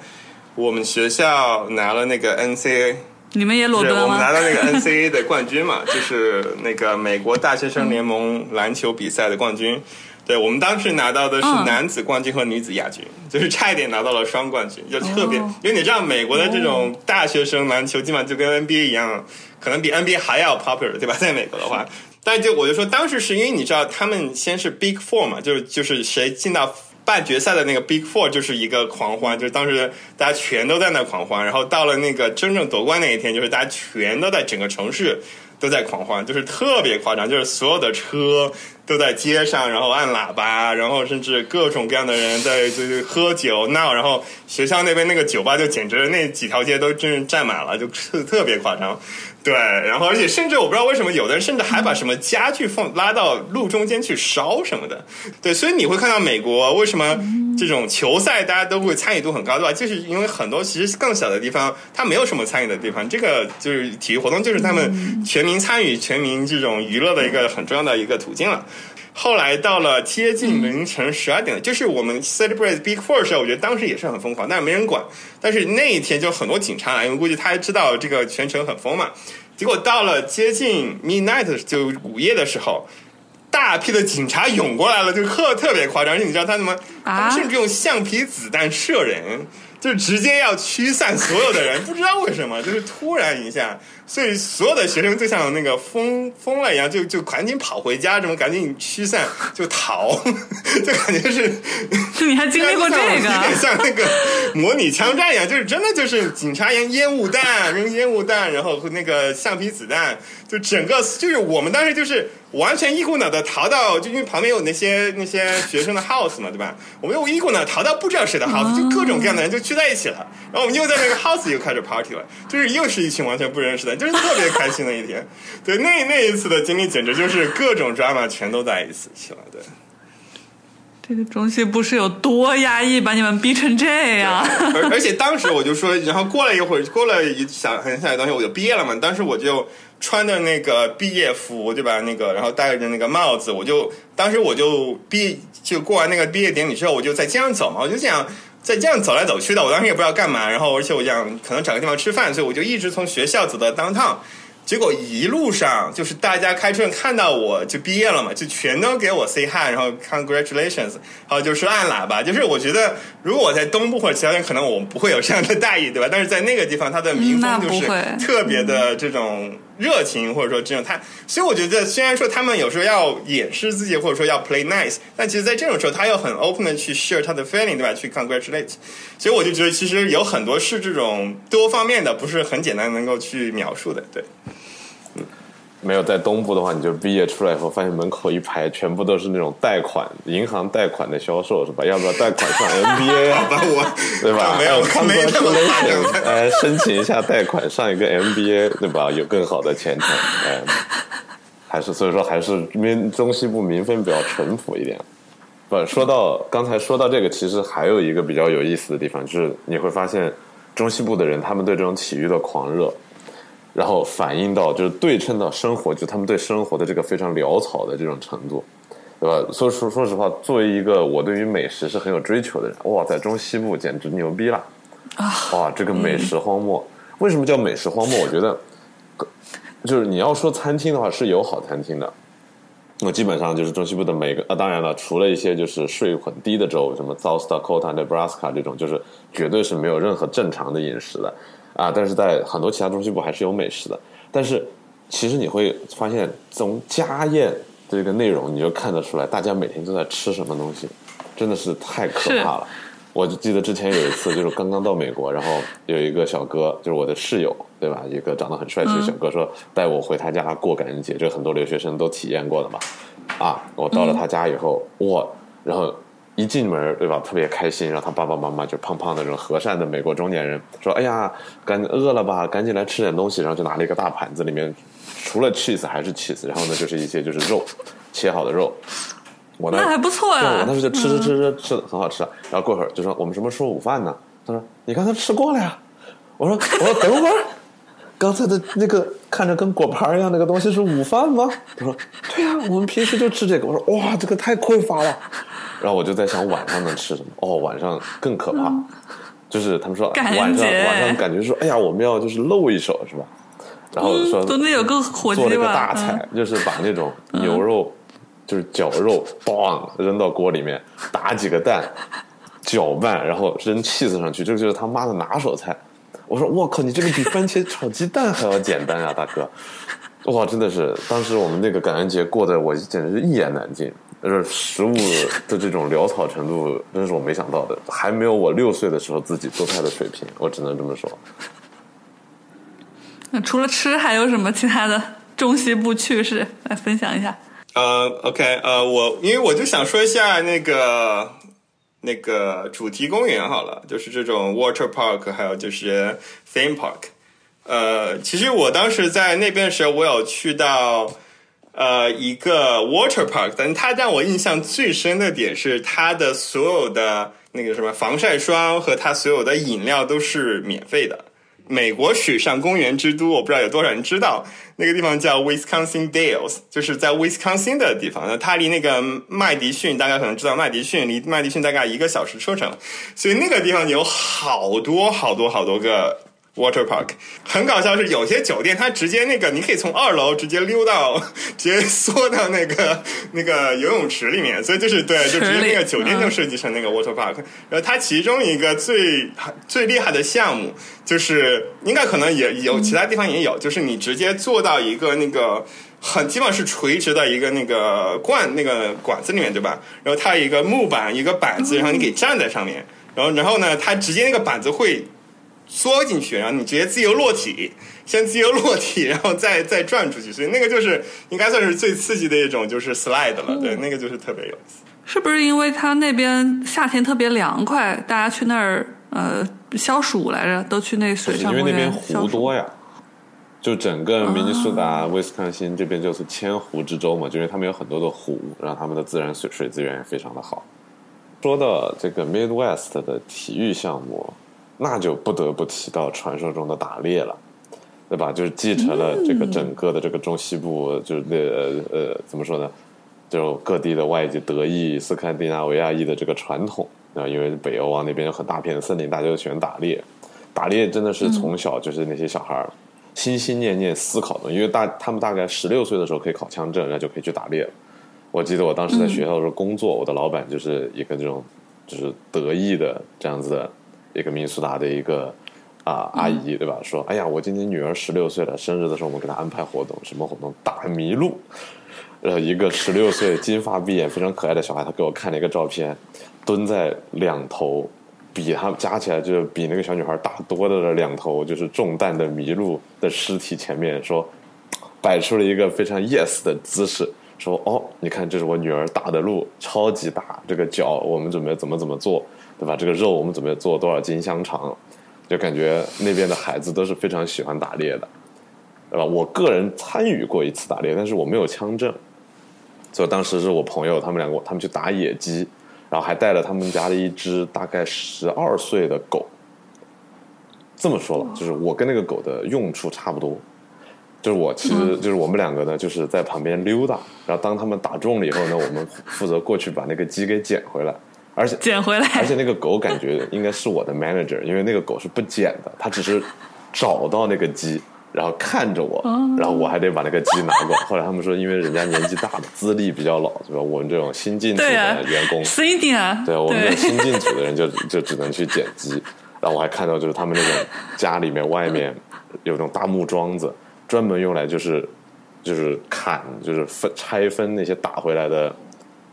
我们学校拿了那个 NCA。你们也裸奔吗？我们拿到那个 NCAA 的冠军嘛，就是那个美国大学生联盟篮球比赛的冠军。对我们当时拿到的是男子冠军和女子亚军，就是差一点拿到了双冠军，就特别。因为你知道，美国的这种大学生篮球基本上就跟 NBA 一样，可能比 NBA 还要 popular，对吧？在美国的话，但就我就说，当时是因为你知道，他们先是 Big Four 嘛，就是就是谁进到。半决赛的那个 Big Four 就是一个狂欢，就是当时大家全都在那狂欢，然后到了那个真正夺冠那一天，就是大家全都在整个城市都在狂欢，就是特别夸张，就是所有的车都在街上，然后按喇叭，然后甚至各种各样的人在就是喝酒闹，然后学校那边那个酒吧就简直那几条街都真是占满了，就特特别夸张。对，然后而且甚至我不知道为什么有的人甚至还把什么家具放拉到路中间去烧什么的。对，所以你会看到美国为什么这种球赛大家都会参与度很高，对吧？就是因为很多其实更小的地方它没有什么参与的地方，这个就是体育活动就是他们全民参与、全民这种娱乐的一个很重要的一个途径了。后来到了接近凌晨十二点，就是我们 celebrate Big Four 的时候，我觉得当时也是很疯狂，但是没人管。但是那一天就很多警察来，因为估计他还知道这个全程很疯嘛。结果到了接近 midnight 就午夜的时候，大批的警察涌过来了，就特特别夸张。而且你知道他怎么？他们甚至用橡皮子弹射人。就直接要驱散所有的人，不知道为什么，就是突然一下，所以所有的学生就像那个疯疯了一样，就就赶紧跑回家，什么赶紧驱散就逃，就感觉是。你还经历过这个？有点像那个模拟枪战一样，就是真的就是警察扔烟雾弹，扔烟雾弹，然后那个橡皮子弹，就整个就是我们当时就是。完全一股脑的逃到，就因为旁边有那些那些学生的 house 嘛，对吧？我们又一股脑逃到不知道谁的 house，就各种各样的人就聚在一起了。然后我们又在那个 house 又开始 party 了，就是又是一群完全不认识的，就是特别开心的一天。对，那那一次的经历简直就是各种 drama 全都在一起了。对，这个中西部是有多压抑，把你们逼成这样。而而且当时我就说，然后过了一会儿，过了一想很想的东西，我就毕业了嘛。当时我就。穿的那个毕业服，对吧？那个然后戴着那个帽子，我就当时我就毕就过完那个毕业典礼之后，我就在街上走嘛，我就想在这样走来走去的，我当时也不知道干嘛，然后而且我想可能找个地方吃饭，所以我就一直从学校走到 downtown。结果一路上就是大家开车看到我就毕业了嘛，就全都给我 say hi，然后 congratulations，还有就是按喇叭。就是我觉得如果我在东部或者其他地方，可能我们不会有这样的待遇，对吧？但是在那个地方，它的民风就是特别的这种热情，或者说这种他，所以我觉得虽然说他们有时候要掩饰自己，或者说要 play nice，但其实，在这种时候，他又很 open 的去 share 他的 feeling，对吧？去 congratulate。所以我就觉得，其实有很多是这种多方面的，不是很简单能够去描述的，对。没有在东部的话，你就毕业出来以后，发现门口一排全部都是那种贷款、银行贷款的销售，是吧？要不要贷款上 MBA 啊？我对吧？没有，没有。哎，申请一下贷款上一个 MBA，对吧？有更好的前程。哎，还是所以说，还是民中西部民风比较淳朴一点。不，说到刚才说到这个，其实还有一个比较有意思的地方，就是你会发现中西部的人，他们对这种体育的狂热。然后反映到就是对称到生活，就他们对生活的这个非常潦草的这种程度，对吧？所以说，说实话，作为一个我对于美食是很有追求的人，哇，在中西部简直牛逼了啊！哇，这个美食荒漠，为什么叫美食荒漠？我觉得，就是你要说餐厅的话，是有好餐厅的。我基本上就是中西部的每个，啊，当然了，除了一些就是税很低的州，什么 South Dakota、Nebraska 这种，就是绝对是没有任何正常的饮食的。啊，但是在很多其他中西部还是有美食的。但是其实你会发现，从家宴这个内容，你就看得出来，大家每天都在吃什么东西，真的是太可怕了。我就记得之前有一次，就是刚刚到美国，然后有一个小哥，就是我的室友，对吧？一个长得很帅气的小哥，说带我回他家过感恩节，这很多留学生都体验过的嘛。啊，我到了他家以后，哇，然后。一进门，对吧？特别开心，然后他爸爸妈妈就胖胖的这种和善的美国中年人说：“哎呀，赶饿了吧？赶紧来吃点东西。”然后就拿了一个大盘子，里面除了 cheese 还是 cheese，然后呢就是一些就是肉，切好的肉。我那还不错呀。我当时就吃吃吃吃吃的很好吃。然后过会儿就说：“我们什么时候午饭呢？”他说：“你刚才吃过了呀。”我说：“我说等会儿，刚才的那个看着跟果盘一样那个东西是午饭吗？”他说：“对呀，我们平时就吃这个。”我说：“哇，这个太匮乏了。”然后我就在想晚上能吃什么？哦，晚上更可怕，就是他们说晚上晚上感觉说，哎呀，我们要就是露一手是吧？然后说都得有个火做了个大菜，就是把那种牛肉就是绞肉，咣扔到锅里面，打几个蛋，搅拌，然后扔气子上去，这就是他妈的拿手菜。我说我靠，你这个比番茄炒鸡蛋还要简单啊，大哥！哇，真的是，当时我们那个感恩节过得我简直是一言难尽。就是食物的这种潦草程度，真是我没想到的，还没有我六岁的时候自己做菜的水平，我只能这么说。那除了吃，还有什么其他的中西部趣事来分享一下？呃，OK，呃，我因为我就想说一下那个那个主题公园好了，就是这种 water park，还有就是 theme park。呃，其实我当时在那边的时候，我有去到。呃，一个 water park，但它让我印象最深的点是它的所有的那个什么防晒霜和它所有的饮料都是免费的。美国水上公园之都，我不知道有多少人知道那个地方叫 Wisconsin Dells，就是在 Wisconsin 的地方。那它离那个麦迪逊，大家可能知道麦迪逊离麦迪逊大概一个小时车程，所以那个地方有好多好多好多个。Water Park 很搞笑，是有些酒店它直接那个，你可以从二楼直接溜到，直接缩到那个那个游泳池里面，所以就是对，就直接那个酒店就设计成那个 Water Park。然后它其中一个最最厉害的项目，就是应该可能也有其他地方也有，就是你直接坐到一个那个很基本上是垂直的一个那个罐那个管子里面，对吧？然后它有一个木板一个板子，然后你给站在上面，然后然后呢，它直接那个板子会。缩进去，然后你直接自由落体，先自由落体，然后再 再转出去，所以那个就是应该算是最刺激的一种，就是 slide 了。对，那个就是特别有意思。是不是因为它那边夏天特别凉快，大家去那儿呃消暑来着，都去那水上因为那边湖多呀，就整个明尼苏达、威斯康星这边就是千湖之州嘛，就因为他们有很多的湖，然后他们的自然水水资源也非常的好。说到这个 Midwest 的体育项目。那就不得不提到传说中的打猎了，对吧？就是继承了这个整个的这个中西部，就是那呃怎么说呢？就各地的外籍德裔、斯堪的纳维亚裔的这个传统啊，因为北欧啊那边有很大片的森林，大家都喜欢打猎。打猎真的是从小就是那些小孩儿心心念念思考的，因为大他们大概十六岁的时候可以考枪证，然后就可以去打猎了。我记得我当时在学校的时候工作，我的老板就是一个这种就是德裔的这样子的一个民苏达的一个啊阿姨，对吧？说哎呀，我今天女儿十六岁了，生日的时候我们给她安排活动，什么活动？打麋鹿。呃，一个十六岁金发碧眼非常可爱的小孩，他给我看了一个照片，蹲在两头比他加起来就是比那个小女孩大多的两头就是中弹的麋鹿的尸体前面，说摆出了一个非常 yes 的姿势。说哦，你看，这是我女儿打的鹿，超级大。这个脚我们准备怎么怎么做，对吧？这个肉我们准备做多少斤香肠？就感觉那边的孩子都是非常喜欢打猎的，对吧？我个人参与过一次打猎，但是我没有枪证。所以当时是我朋友他们两个，他们去打野鸡，然后还带了他们家的一只大概十二岁的狗。这么说吧，就是我跟那个狗的用处差不多。就是我，其实就是我们两个呢，就是在旁边溜达。然后当他们打中了以后呢，我们负责过去把那个鸡给捡回来。而且捡回来，而且那个狗感觉应该是我的 manager，因为那个狗是不捡的，它只是找到那个鸡，然后看着我，然后我还得把那个鸡拿过来。后来他们说，因为人家年纪大了，资历比较老，是吧？我们这种新进组的员工，senior，对我们这种新进组的人就就只能去捡鸡。然后我还看到，就是他们那种家里面外面有那种大木桩子。专门用来就是就是砍，就是分拆分那些打回来的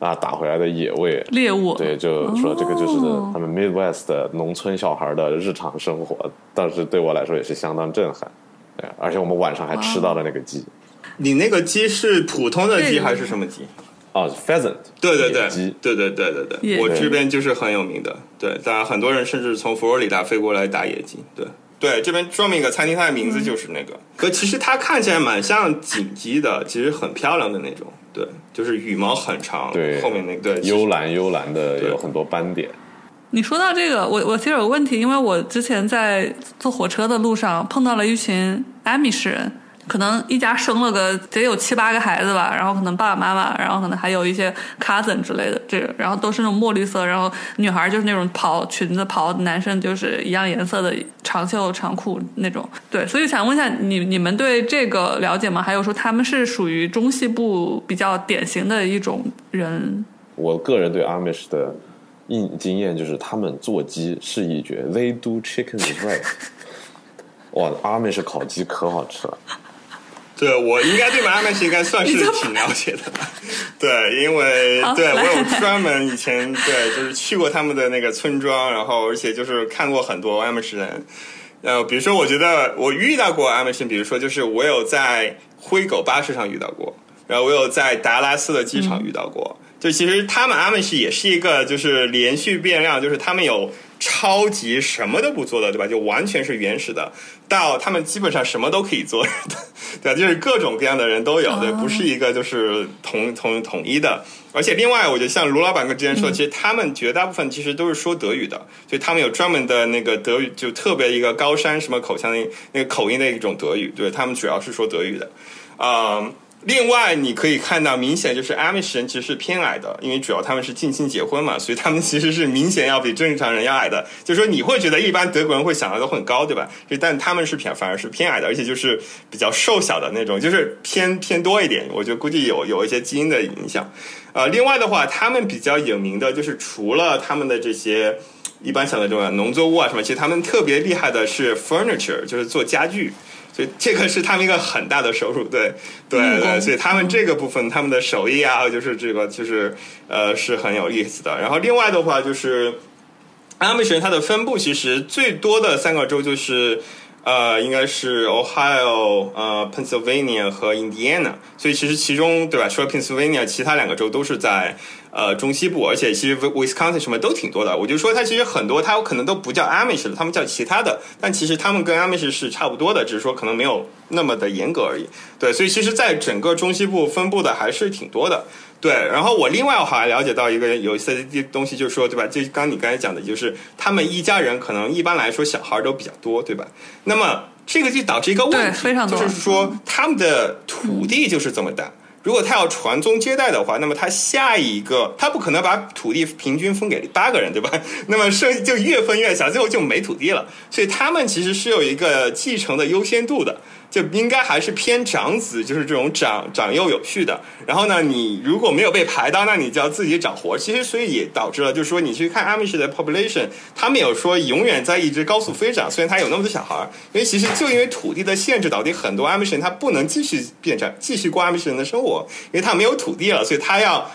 啊，打回来的野味猎物。对，就说这个就是他们 Midwest 的农村小孩的日常生活，当时对我来说也是相当震撼。对，而且我们晚上还吃到了那个鸡。你那个鸡是普通的鸡还是什么鸡？哦，pheasant。对对对，鸡。对对对对对，我这边就是很有名的。对，当然很多人甚至从佛罗里达飞过来打野鸡。对。对，这边专门一个餐厅，它的名字就是那个。可其实它看起来蛮像锦鸡的，其实很漂亮的那种。对，就是羽毛很长，对，后面那个对，幽蓝幽蓝的，有很多斑点。你说到这个，我我其实有个问题，因为我之前在坐火车的路上碰到了一群阿米什人。可能一家生了个得有七八个孩子吧，然后可能爸爸妈妈，然后可能还有一些 cousin 之类的，这个，然后都是那种墨绿色，然后女孩就是那种跑裙子跑，男生就是一样颜色的长袖长裤那种。对，所以想问一下你，你们对这个了解吗？还有说他们是属于中西部比较典型的一种人？我个人对 Amish 的印经验就是他们做鸡是一绝，They do chicken right。哇阿美式烤鸡可好吃了。对，我应该对马阿是应该算是挺了解的，对，因为对我有专门以前 对就是去过他们的那个村庄，然后而且就是看过很多阿美士人，呃，比如说我觉得我遇到过阿美士，比如说就是我有在灰狗巴士上遇到过，然后我有在达拉斯的机场遇到过，就其实他们阿美士也是一个就是连续变量，就是他们有。超级什么都不做的，对吧？就完全是原始的，到他们基本上什么都可以做，对，就是各种各样的人都有，对，不是一个就是统统统一的。而且另外，我觉得像卢老板跟之前说，其实他们绝大部分其实都是说德语的，所以他们有专门的那个德语，就特别一个高山什么口腔的那个口音的一种德语，对他们主要是说德语的，啊。另外，你可以看到，明显就是 Amish 人其实是偏矮的，因为主要他们是近亲结婚嘛，所以他们其实是明显要比正常人要矮的。就是说，你会觉得一般德国人会想的都很高，对吧？但他们是偏反而是偏矮的，而且就是比较瘦小的那种，就是偏偏多一点。我觉得估计有有一些基因的影响。呃，另外的话，他们比较有名的就是除了他们的这些一般想的这种农作物啊什么，其实他们特别厉害的是 furniture，就是做家具。所以这个是他们一个很大的收入，对对对，所以他们这个部分他们的手艺啊，就是这个就是呃是很有意思的。然后另外的话就是，阿美什它的分布其实最多的三个州就是呃应该是 Ohio、呃 Pennsylvania 和 Indiana。所以其实其中对吧，除了 Pennsylvania，其他两个州都是在。呃，中西部，而且其实 Wisconsin 什么都挺多的。我就说，它其实很多，它有可能都不叫 Amish 了，他们叫其他的。但其实他们跟 Amish 是差不多的，只是说可能没有那么的严格而已。对，所以其实，在整个中西部分布的还是挺多的。对，然后我另外我还了解到一个有意思的东西，就是说，对吧？就刚你刚才讲的，就是他们一家人可能一般来说小孩都比较多，对吧？那么这个就导致一个问题，就是说他们的土地就是这么大。如果他要传宗接代的话，那么他下一个他不可能把土地平均分给八个人，对吧？那么剩就越分越小，最后就没土地了。所以他们其实是有一个继承的优先度的，就应该还是偏长子，就是这种长长幼有序的。然后呢，你如果没有被排到，那你就要自己找活。其实所以也导致了，就是说你去看 Amish 的 population，他们有说永远在一直高速飞涨，虽然他有那么多小孩儿，因为其实就因为土地的限制，导致很多 Amish 人他不能继续变成继续过 Amish 人的生活，因为他没有土地了，所以他要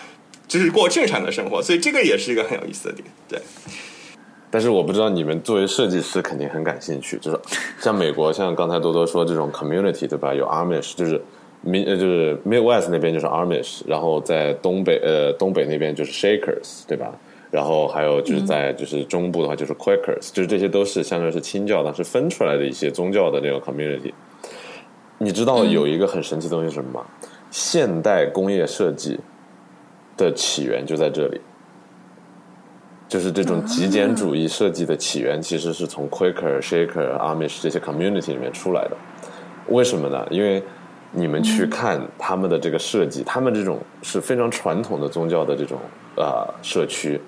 就是过正常的生活，所以这个也是一个很有意思的点，对。但是我不知道你们作为设计师肯定很感兴趣，就是像美国，像刚才多多说这种 community 对吧？有 Amish，就是民呃就是 Midwest 那边就是 Amish，然后在东北呃东北那边就是 Shakers 对吧？然后还有就是在就是中部的话就是 Quakers，就是这些都是相当于是清教，当时分出来的一些宗教的那种 community。你知道有一个很神奇的东西是什么吗？现代工业设计的起源就在这里。就是这种极简主义设计的起源，其实是从 Quaker、Shaker、Amish 这些 community 里面出来的。为什么呢？因为你们去看他们的这个设计，他们这种是非常传统的宗教的这种呃社区，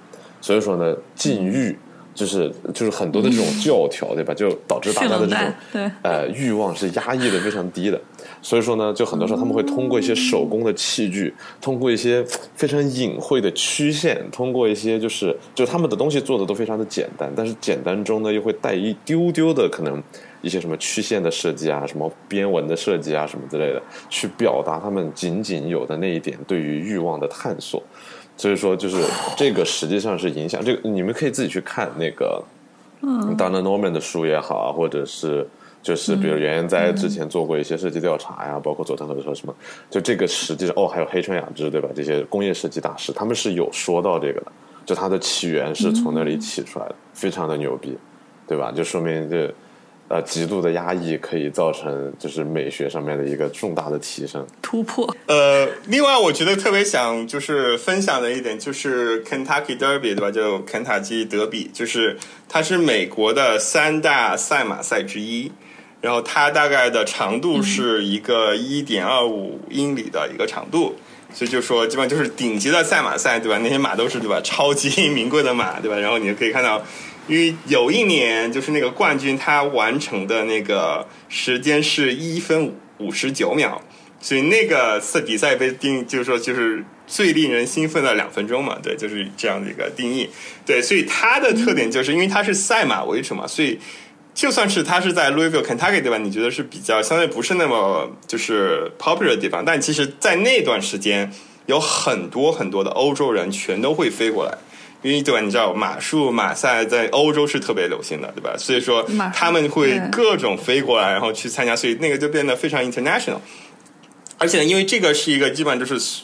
所以说呢，禁欲就是就是很多的这种教条，对吧？就导致大家的这种呃欲望是压抑的非常低的。所以说呢，就很多时候他们会通过一些手工的器具，通过一些非常隐晦的曲线，通过一些就是就他们的东西做的都非常的简单，但是简单中呢又会带一丢丢的可能一些什么曲线的设计啊，什么边纹的设计啊什么之类的，去表达他们仅仅有的那一点对于欲望的探索。所以说，就是这个实际上是影响这个，你们可以自己去看那个，嗯，Donna Norman 的书也好啊，或者是。就是比如袁研哉之前做过一些设计调查呀，包括佐藤和说什么，就这个实际上哦，还有黑川雅之对吧？这些工业设计大师，他们是有说到这个的，就它的起源是从那里起出来的，非常的牛逼，对吧？就说明这呃极度的压抑可以造成就是美学上面的一个重大的提升突破。呃，另外我觉得特别想就是分享的一点就是 Kentucky Derby 对吧？就肯塔基德比，就是它是美国的三大赛马赛之一。然后它大概的长度是一个一点二五英里的一个长度，所以就说基本上就是顶级的赛马赛，对吧？那些马都是对吧？超级 名贵的马，对吧？然后你就可以看到，因为有一年就是那个冠军他完成的那个时间是一分五十九秒，所以那个赛比赛被定就是说就是最令人兴奋的两分钟嘛，对，就是这样的一个定义。对，所以它的特点就是因为它是赛马为主嘛，所以。就算是它是在 Louisville Kentucky 对吧？你觉得是比较相对不是那么就是 popular 的地方，但其实，在那段时间有很多很多的欧洲人全都会飞过来，因为对吧？你知道马术马赛在欧洲是特别流行的，对吧？所以说他们会各种飞过来，然后去参加，所以那个就变得非常 international。而且呢，因为这个是一个基本上就是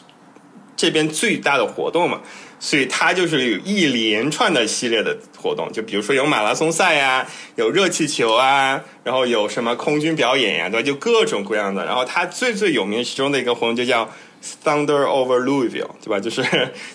这边最大的活动嘛。所以它就是有一连串的系列的活动，就比如说有马拉松赛呀，有热气球啊，然后有什么空军表演呀，对吧？就各种各样的。然后它最最有名其中的一个活动就叫 Thunder Over Louisville，对吧？就是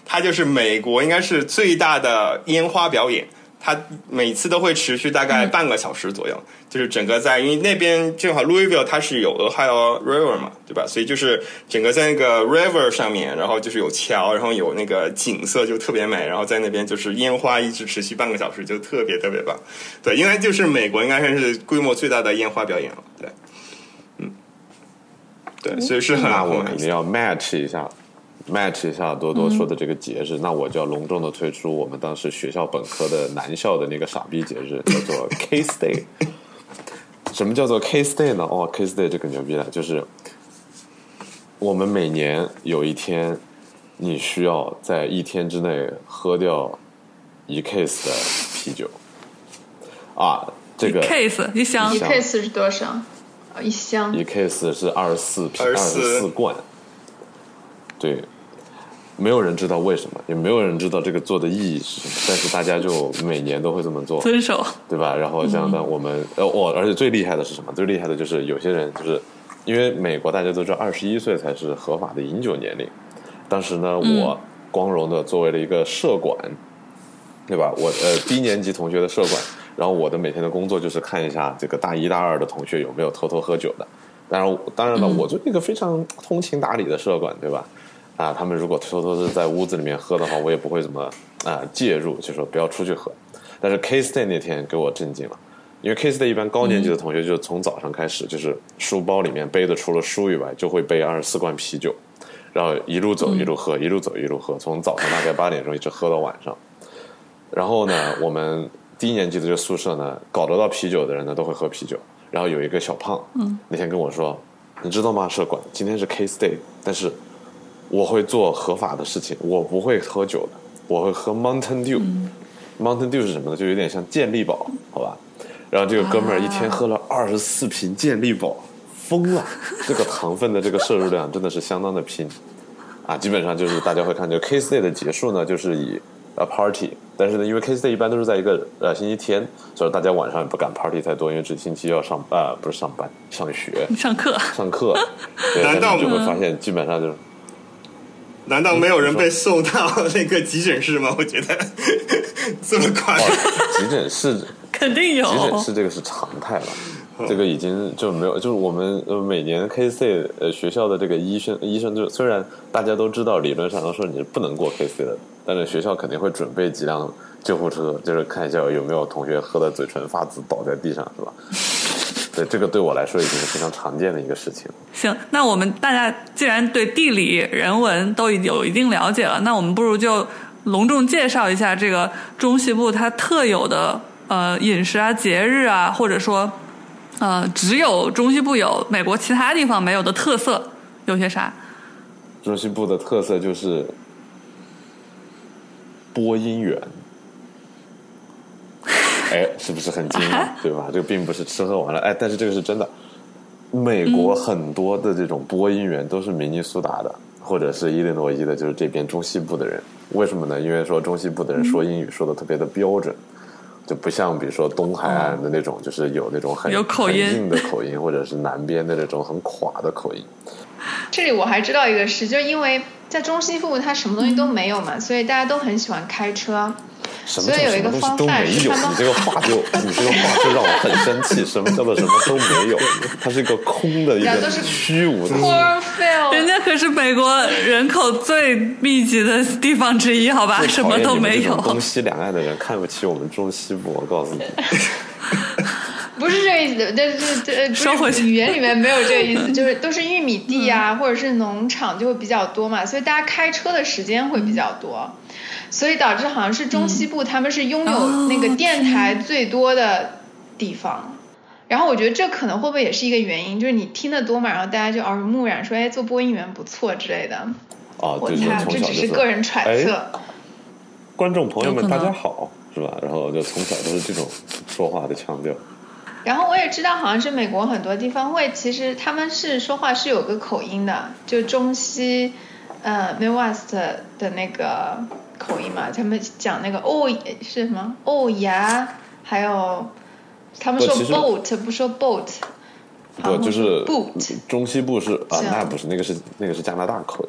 它就是美国应该是最大的烟花表演。它每次都会持续大概半个小时左右，就是整个在因为那边正好 Louisville 它是有 Ohio River 嘛，对吧？所以就是整个在那个 River 上面，然后就是有桥，然后有那个景色就特别美，然后在那边就是烟花一直持续半个小时，就特别特别棒。对，应该就是美国应该算是规模最大的烟花表演了。对，所以是很那我们一定要 match 一下。match 一下多多说的这个节日，那我就要隆重的推出我们当时学校本科的男校的那个傻逼节日，叫做 Case Day。什么叫做 Case Day 呢？哦，Case Day 这个牛逼了，就是我们每年有一天，你需要在一天之内喝掉一 case 的啤酒。啊，这个 case 你想，一 case 是多少？一箱一 case 是二十四瓶，二十四罐。对。没有人知道为什么，也没有人知道这个做的意义是什么，但是大家就每年都会这么做，遵守，对吧？然后像的我们呃，我而且最厉害的是什么？最厉害的就是有些人就是因为美国大家都知道二十一岁才是合法的饮酒年龄，当时呢，我光荣的作为了一个社管，对吧？我呃低年级同学的社管，然后我的每天的工作就是看一下这个大一大二的同学有没有偷偷喝酒的。当然，当然了，我就是一个非常通情达理的社管，对吧？啊，他们如果偷偷的在屋子里面喝的话，我也不会怎么啊介入，就说不要出去喝。但是 K Stay 那天给我震惊了，因为 K Stay 一般高年级的同学就是从早上开始，就是书包里面背的除了书以外，就会背二十四罐啤酒，然后一路走一路喝，一路走一路喝，从早上大概八点钟一直喝到晚上。然后呢，我们低年级的这个宿舍呢，搞得到啤酒的人呢都会喝啤酒。然后有一个小胖，那天跟我说：“你知道吗，社管，今天是 K Stay，但是我会做合法的事情，我不会喝酒的，我会喝 Mountain Dew。Mountain Dew 是什么呢？就有点像健力宝，好吧？然后这个哥们儿一天喝了二十四瓶健力宝，疯了！这个糖分的这个摄入量真的是相当的拼啊！基本上就是大家会看，就 K Stay 的结束呢，就是以。A party，但是呢，因为 K Stay 一般都是在一个呃星期天，所以大家晚上也不敢 party 太多，因为这星期要上啊，不是上班，上学，上课，上课。难道就会发现基本上就是？难道没有人被送到那个急诊室吗？我觉得 这么夸张，急诊室肯定有，急诊室这个是常态了。这个已经就没有，就是我们每年 K C 呃学校的这个医生医生就虽然大家都知道理论上都说你是不能过 K C 的，但是学校肯定会准备几辆救护车，就是看一下有没有同学喝的嘴唇发紫倒在地上，是吧？对，这个对我来说已经是非常常见的一个事情。行，那我们大家既然对地理人文都已经有一定了解了，那我们不如就隆重介绍一下这个中西部它特有的呃饮食啊、节日啊，或者说。呃，只有中西部有，美国其他地方没有的特色有些啥？中西部的特色就是播音员，哎，是不是很惊讶？对吧？这个并不是吃喝玩乐，哎，但是这个是真的。美国很多的这种播音员都是明尼苏达的，或者是伊利诺伊的，就是这边中西部的人。为什么呢？因为说中西部的人说英语说的特别的标准。就不像比如说东海岸的那种，就是有那种很有口音硬的口音，或者是南边的那种很垮的口音。这里我还知道一个事，就是因为在中西部它什么东西都没有嘛，所以大家都很喜欢开车。所以有一个方法是他们。你这个话就你这个话就让我很生气。什么叫做什么都没有？它是一个空的一个虚无的。人家可是美国人口最密集的地方之一，好吧？什么都没有。东西两岸的人看不起我们中西部，我告诉你。不是这个意思，这这这说回语言里面没有这个意思，就是都是玉米地啊，或者是农场就会比较多嘛，所以大家开车的时间会比较多。所以导致好像是中西部他们是拥有那个电台最多的地方，然后我觉得这可能会不会也是一个原因，就是你听得多嘛，然后大家就耳濡目染，说哎做播音员不错之类的。哦，我看这只是个人揣测。观众朋友们大家好，是吧？然后就从小都是这种说话的腔调。然后我也知道，好像是美国很多地方会，其实他们是说话是有个口音的，就中西呃 Midwest 的那个。口音嘛，他们讲那个哦是什么哦牙，还有他们说 boat 不说 boat，不就是 boot 中西部是啊那不是那个是那个是加拿大口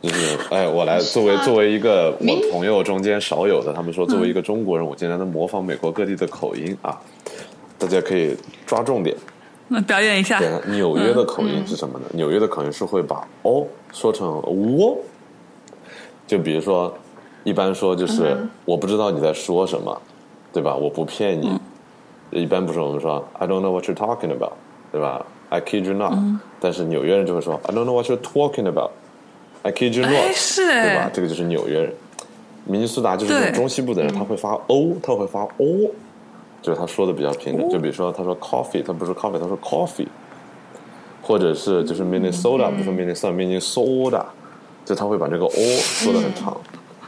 音，就是哎我来作为作为一个我朋友中间少有的，他们说作为一个中国人，我竟然能模仿美国各地的口音啊，大家可以抓重点，那表演一下。纽约的口音是什么呢？纽约的口音是会把哦说成喔。就比如说，一般说就是我不知道你在说什么，对吧？我不骗你。一般不是我们说 I don't know what you're talking about，对吧？I kid you not。但是纽约人就会说 I don't know what you're talking about，I kid you not，是对吧？这个就是纽约人。明尼苏达就是中西部的人，他会发 o，他会发 o，就是他说的比较平整。就比如说他说 coffee，他不是 coffee，他说 coffee，或者是就是 Minnesota，不是 Minnesota，Minnesota。就他会把这个 o 说的很长，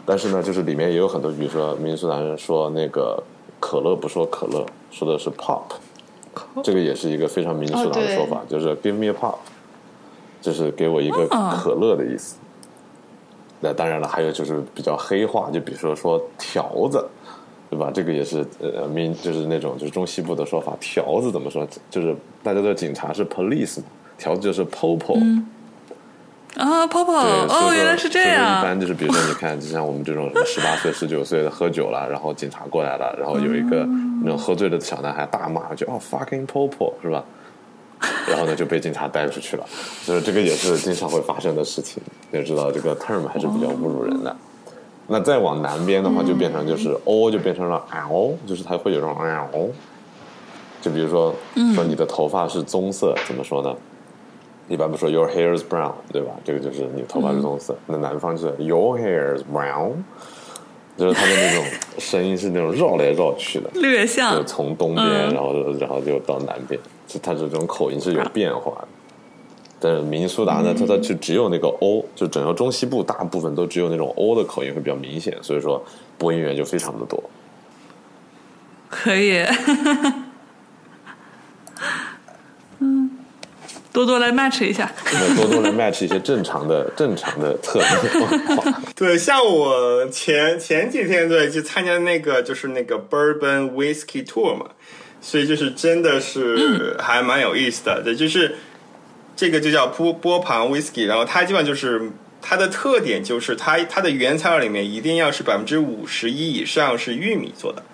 但是呢，就是里面也有很多，比如说民宿男人说那个可乐不说可乐，说的是 pop，这个也是一个非常民宿男的说法，就是 give me a pop，就是给我一个可乐的意思。那当然了，还有就是比较黑化，就比如说说条子，对吧？这个也是呃民就是那种就是中西部的说法，条子怎么说？就是大家的警察是 police 嘛，条子就是 popo。啊，泡泡哦，原来是这样。一般就是，比如说，你看，就像我们这种十八岁、十九岁的喝酒了，然后警察过来了，然后有一个那种喝醉了的小男孩大骂，就哦 fucking popo 是吧？然后呢就被警察带出去了。所以这个也是经常会发生的事情。要知道这个 term 还是比较侮辱人的。那再往南边的话，就变成就是 o 就变成了 l，就是它会有这种 l。就比如说说你的头发是棕色，怎么说呢？一般不说 your hair is brown，对吧？这个就是你头发是棕色。那南方就是 your hair is brown，就是它的那种声音是那种绕来绕去的，略像，就从东边，然后然后就到南边，就它这种口音是有变化的。但是明尼苏达呢，它它就只有那个 o，就整个中西部大部分都只有那种 o 的口音会比较明显，所以说播音员就非常的多。可以。嗯多多来 match 一下，多多来 match 一些正常的、正常的特色。对，像我前前几天对去参加那个就是那个 Bourbon Whiskey Tour 嘛，所以就是真的是还蛮有意思的。对，就是这个就叫波波旁 Whisky，然后它基本上就是它的特点就是它它的原材料里面一定要是百分之五十一以上是玉米做的，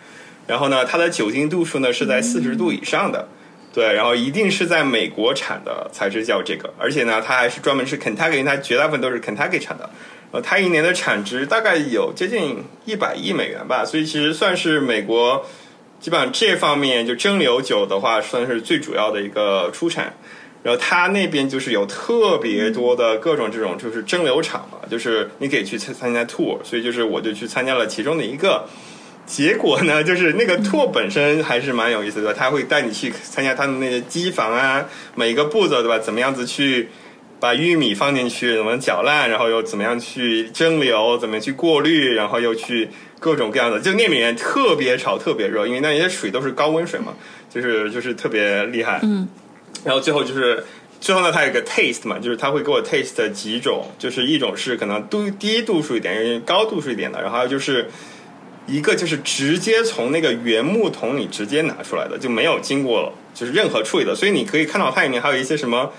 然后呢，它的酒精度数呢是在四十度以上的。对，然后一定是在美国产的才是叫这个，而且呢，它还是专门是 Kentucky，它绝大部分都是 Kentucky 产的。呃，它一年的产值大概有接近一百亿美元吧，所以其实算是美国基本上这方面就蒸馏酒的话，算是最主要的一个出产。然后他那边就是有特别多的各种这种就是蒸馏厂嘛，就是你可以去参参加 tour，所以就是我就去参加了其中的一个。结果呢，就是那个 tour 本身还是蛮有意思的，他会带你去参加他的那些机房啊，每一个步骤对吧？怎么样子去把玉米放进去，怎么搅烂，然后又怎么样去蒸馏，怎么去过滤，然后又去各种各样的，就那里面特别潮，特别热，因为那些水都是高温水嘛，就是就是特别厉害。嗯。然后最后就是最后呢，它有个 taste 嘛，就是他会给我 taste 几种，就是一种是可能度低度数一点，高度数一点的，然后就是。一个就是直接从那个原木桶里直接拿出来的，就没有经过就是任何处理的，所以你可以看到它里面还有一些什么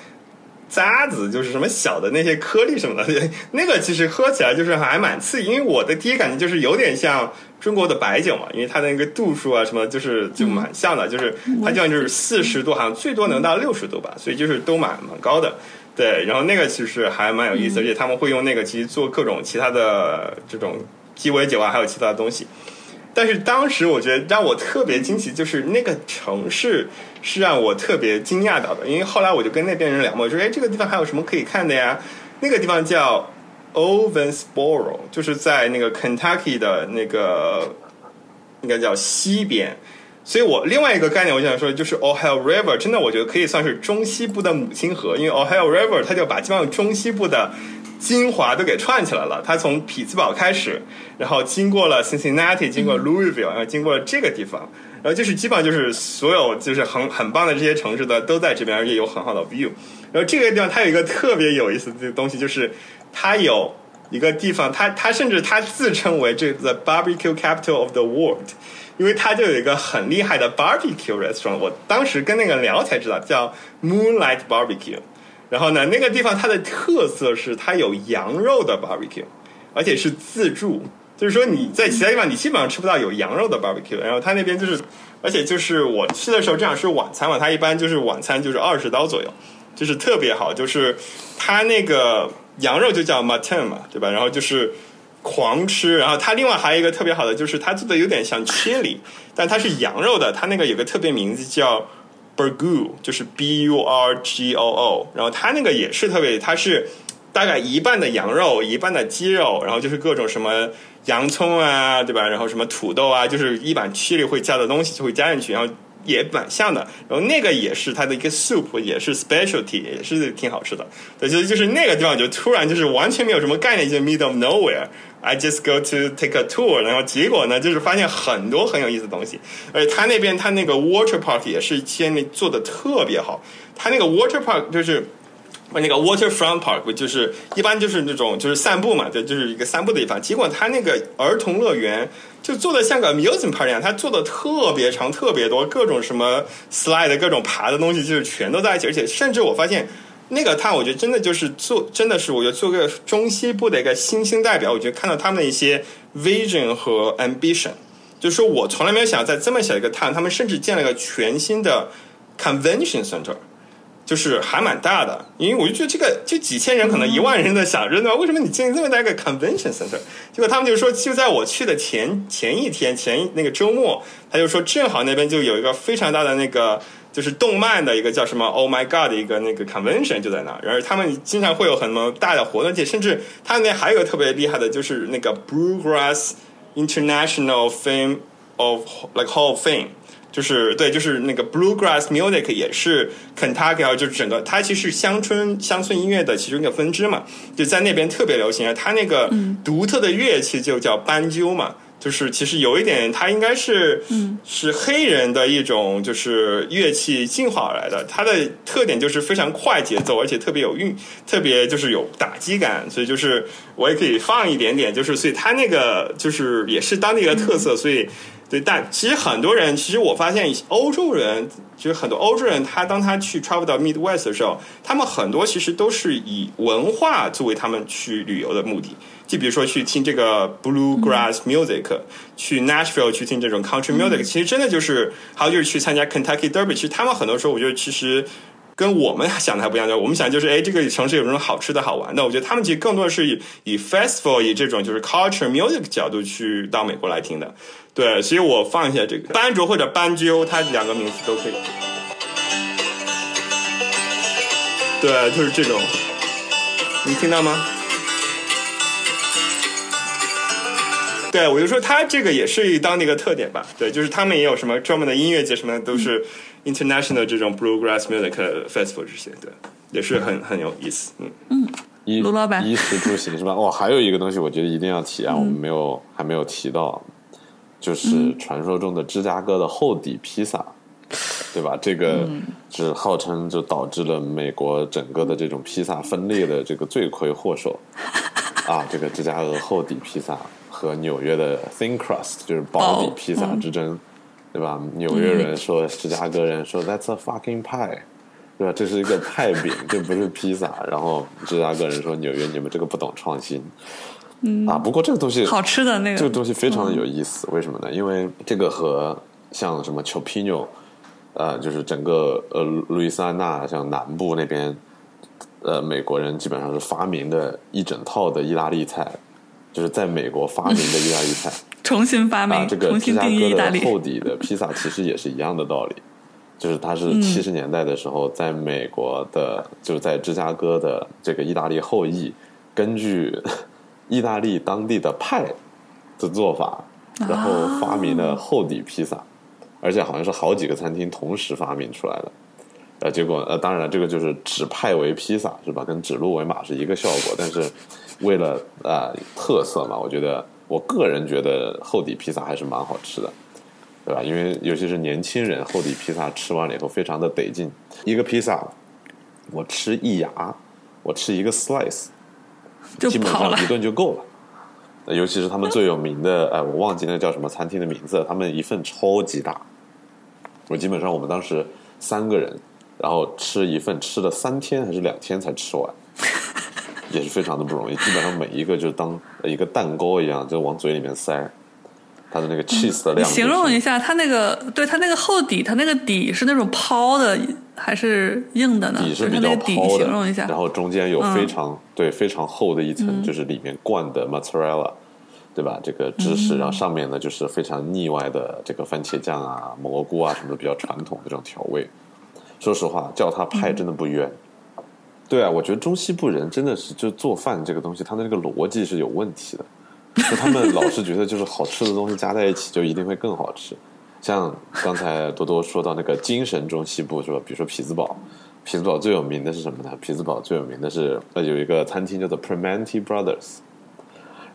渣子，就是什么小的那些颗粒什么的，那个其实喝起来就是还蛮刺激。因为我的第一感觉就是有点像中国的白酒嘛，因为它的那个度数啊什么就是就蛮像的，就是它就像就是四十度，好像最多能到六十度吧，所以就是都蛮蛮高的。对，然后那个其实还蛮有意思，而且他们会用那个其实做各种其他的这种。鸡尾酒啊，还有其他的东西，但是当时我觉得让我特别惊奇，就是那个城市是让我特别惊讶到的。因为后来我就跟那边人聊嘛，我说：“哎，这个地方还有什么可以看的呀？”那个地方叫 Owensboro，就是在那个 Kentucky 的那个应该叫西边。所以我另外一个概念，我想说就是 Ohio River，真的我觉得可以算是中西部的母亲河，因为 Ohio River 它就把基本上中西部的。精华都给串起来了。它从匹兹堡开始，然后经过了 Cincinnati，经过 Louisville，然后经过了这个地方，然后就是基本上就是所有就是很很棒的这些城市的都在这边，而且有很好的 view。然后这个地方它有一个特别有意思的东西，就是它有一个地方，它它甚至它自称为这 the barbecue capital of the world，因为它就有一个很厉害的 barbecue restaurant。我当时跟那个聊才知道，叫 Moonlight Barbecue。然后呢，那个地方它的特色是它有羊肉的 barbecue，而且是自助，就是说你在其他地方你基本上吃不到有羊肉的 barbecue。然后它那边就是，而且就是我去的时候正好是晚餐嘛，它一般就是晚餐就是二十刀左右，就是特别好，就是它那个羊肉就叫 mutton 嘛，对吧？然后就是狂吃，然后它另外还有一个特别好的就是它做的有点像 chili，但它是羊肉的，它那个有个特别名字叫。Burgoo 就是 B U R G O O，然后它那个也是特别，它是大概一半的羊肉，一半的鸡肉，然后就是各种什么洋葱啊，对吧？然后什么土豆啊，就是一般区里会加的东西就会加进去，然后也蛮像的。然后那个也是它的一个 soup，也是 specialty，也是挺好吃的。对，就就是那个地方就突然就是完全没有什么概念，就 middle of nowhere。I just go to take a tour，然后结果呢，就是发现很多很有意思的东西。而且他那边他那个 water park 也是建立做的特别好。他那个 water park 就是那个 waterfront park，就是一般就是那种就是散步嘛，对就是一个散步的地方。结果他那个儿童乐园就做的像个 amusement park 一样，他做的特别长，特别多，各种什么 slide，各种爬的东西，就是全都在一起。而且甚至我发现。那个他，我觉得真的就是做，真的是我觉得做个中西部的一个新兴代表。我觉得看到他们的一些 vision 和 ambition，就是说我从来没有想在这么小一个 town，他们甚至建了一个全新的 convention center。就是还蛮大的，因为我就觉得这个就几千人，可能一万人的想着对吧？为什么你建这么大一个 convention center？结果他们就说，就在我去的前前一天，前那个周末，他就说正好那边就有一个非常大的那个就是动漫的一个叫什么 Oh My God 的一个那个 convention 就在那儿，然后他们经常会有很多大的活动，且甚至他那边还有个特别厉害的，就是那个 Bluegrass International Fame of like Hall of Fame。就是对，就是那个 bluegrass music 也是 Kentucky，就是整个它其实乡村乡村音乐的其中一个分支嘛，就在那边特别流行。它那个独特的乐器就叫斑鸠嘛，就是其实有一点，它应该是是黑人的一种就是乐器进化而来的。它的特点就是非常快节奏，而且特别有韵，特别就是有打击感。所以就是我也可以放一点点，就是所以它那个就是也是当地的特色，所以。对，但其实很多人，其实我发现欧洲人，其实很多欧洲人，他当他去 travel 到 Midwest 的时候，他们很多其实都是以文化作为他们去旅游的目的。就比如说去听这个 bluegrass music，去 Nashville 去听这种 country music，其实真的就是，还有就是去参加 Kentucky Derby。其实他们很多时候，我觉得其实。跟我们想的还不一样，就我们想就是，哎，这个城市有什么好吃的好玩的。我觉得他们其实更多的是以以 festival 以这种就是 culture music 角度去到美国来听的。对，所以我放一下这个班卓或者斑鸠，它两个名字都可以。对，就是这种，你听到吗？对，我就说它这个也是当地一个特点吧。对，就是他们也有什么专门的音乐节，什么的都是。International 这种 Bluegrass Music Festival 这些，对，也是很很有意思。嗯嗯，卢老板，衣食住行是吧？哦，还有一个东西，我觉得一定要提啊，我们没有还没有提到，就是传说中的芝加哥的厚底披萨，对吧？这个是号称就导致了美国整个的这种披萨分裂的这个罪魁祸首 啊！这个芝加哥厚底披萨和纽约的 Thin Crust 就是薄底披萨之争。对吧？纽约人说，芝加哥人说，That's a fucking pie，对吧？这是一个派饼，这不是披萨。然后芝加哥人说，纽约你们这个不懂创新。嗯啊，不过这个东西好吃的那个，这个东西非常的有意思。为什么呢？因为这个和像什么 c h o p i n o 呃，就是整个呃路易斯安那像南部那边，呃，美国人基本上是发明的一整套的意大利菜，就是在美国发明的意大利菜。重新发明，这个芝加哥的厚底的披萨其实也是一样的道理，就是它是七十年代的时候，在美国的，就是在芝加哥的这个意大利后裔，根据 意大利当地的派的做法，然后发明了厚底披萨，而且好像是好几个餐厅同时发明出来的，呃，结果呃，当然了这个就是指派为披萨是吧？跟指鹿为马是一个效果，但是为了啊特色嘛，我觉得。我个人觉得厚底披萨还是蛮好吃的，对吧？因为尤其是年轻人，厚底披萨吃完了以后非常的得劲。一个披萨，我吃一牙，我吃一个 slice，基本上一顿就够了。尤其是他们最有名的，哎，我忘记那叫什么餐厅的名字，他们一份超级大。我基本上我们当时三个人，然后吃一份，吃了三天还是两天才吃完。也是非常的不容易，基本上每一个就当一个蛋糕一样，就往嘴里面塞。它的那个 cheese 的量，形容一下，它那个对它那个厚底，它那个底是那种抛的还是硬的呢？底是比较抛的，形容一下。然后中间有非常对非常厚的一层，就是里面灌的 mozzarella，对吧？这个芝士，然后上面呢就是非常腻歪的这个番茄酱啊、蘑菇啊什么的比较传统的这种调味。说实话，叫它派真的不冤。对啊，我觉得中西部人真的是就做饭这个东西，他的那个逻辑是有问题的。就他们老是觉得就是好吃的东西加在一起就一定会更好吃。像刚才多多说到那个精神中西部是吧？比如说匹兹堡，匹兹堡最有名的是什么呢？匹兹堡最有名的是呃有一个餐厅叫做 Primanti Brothers，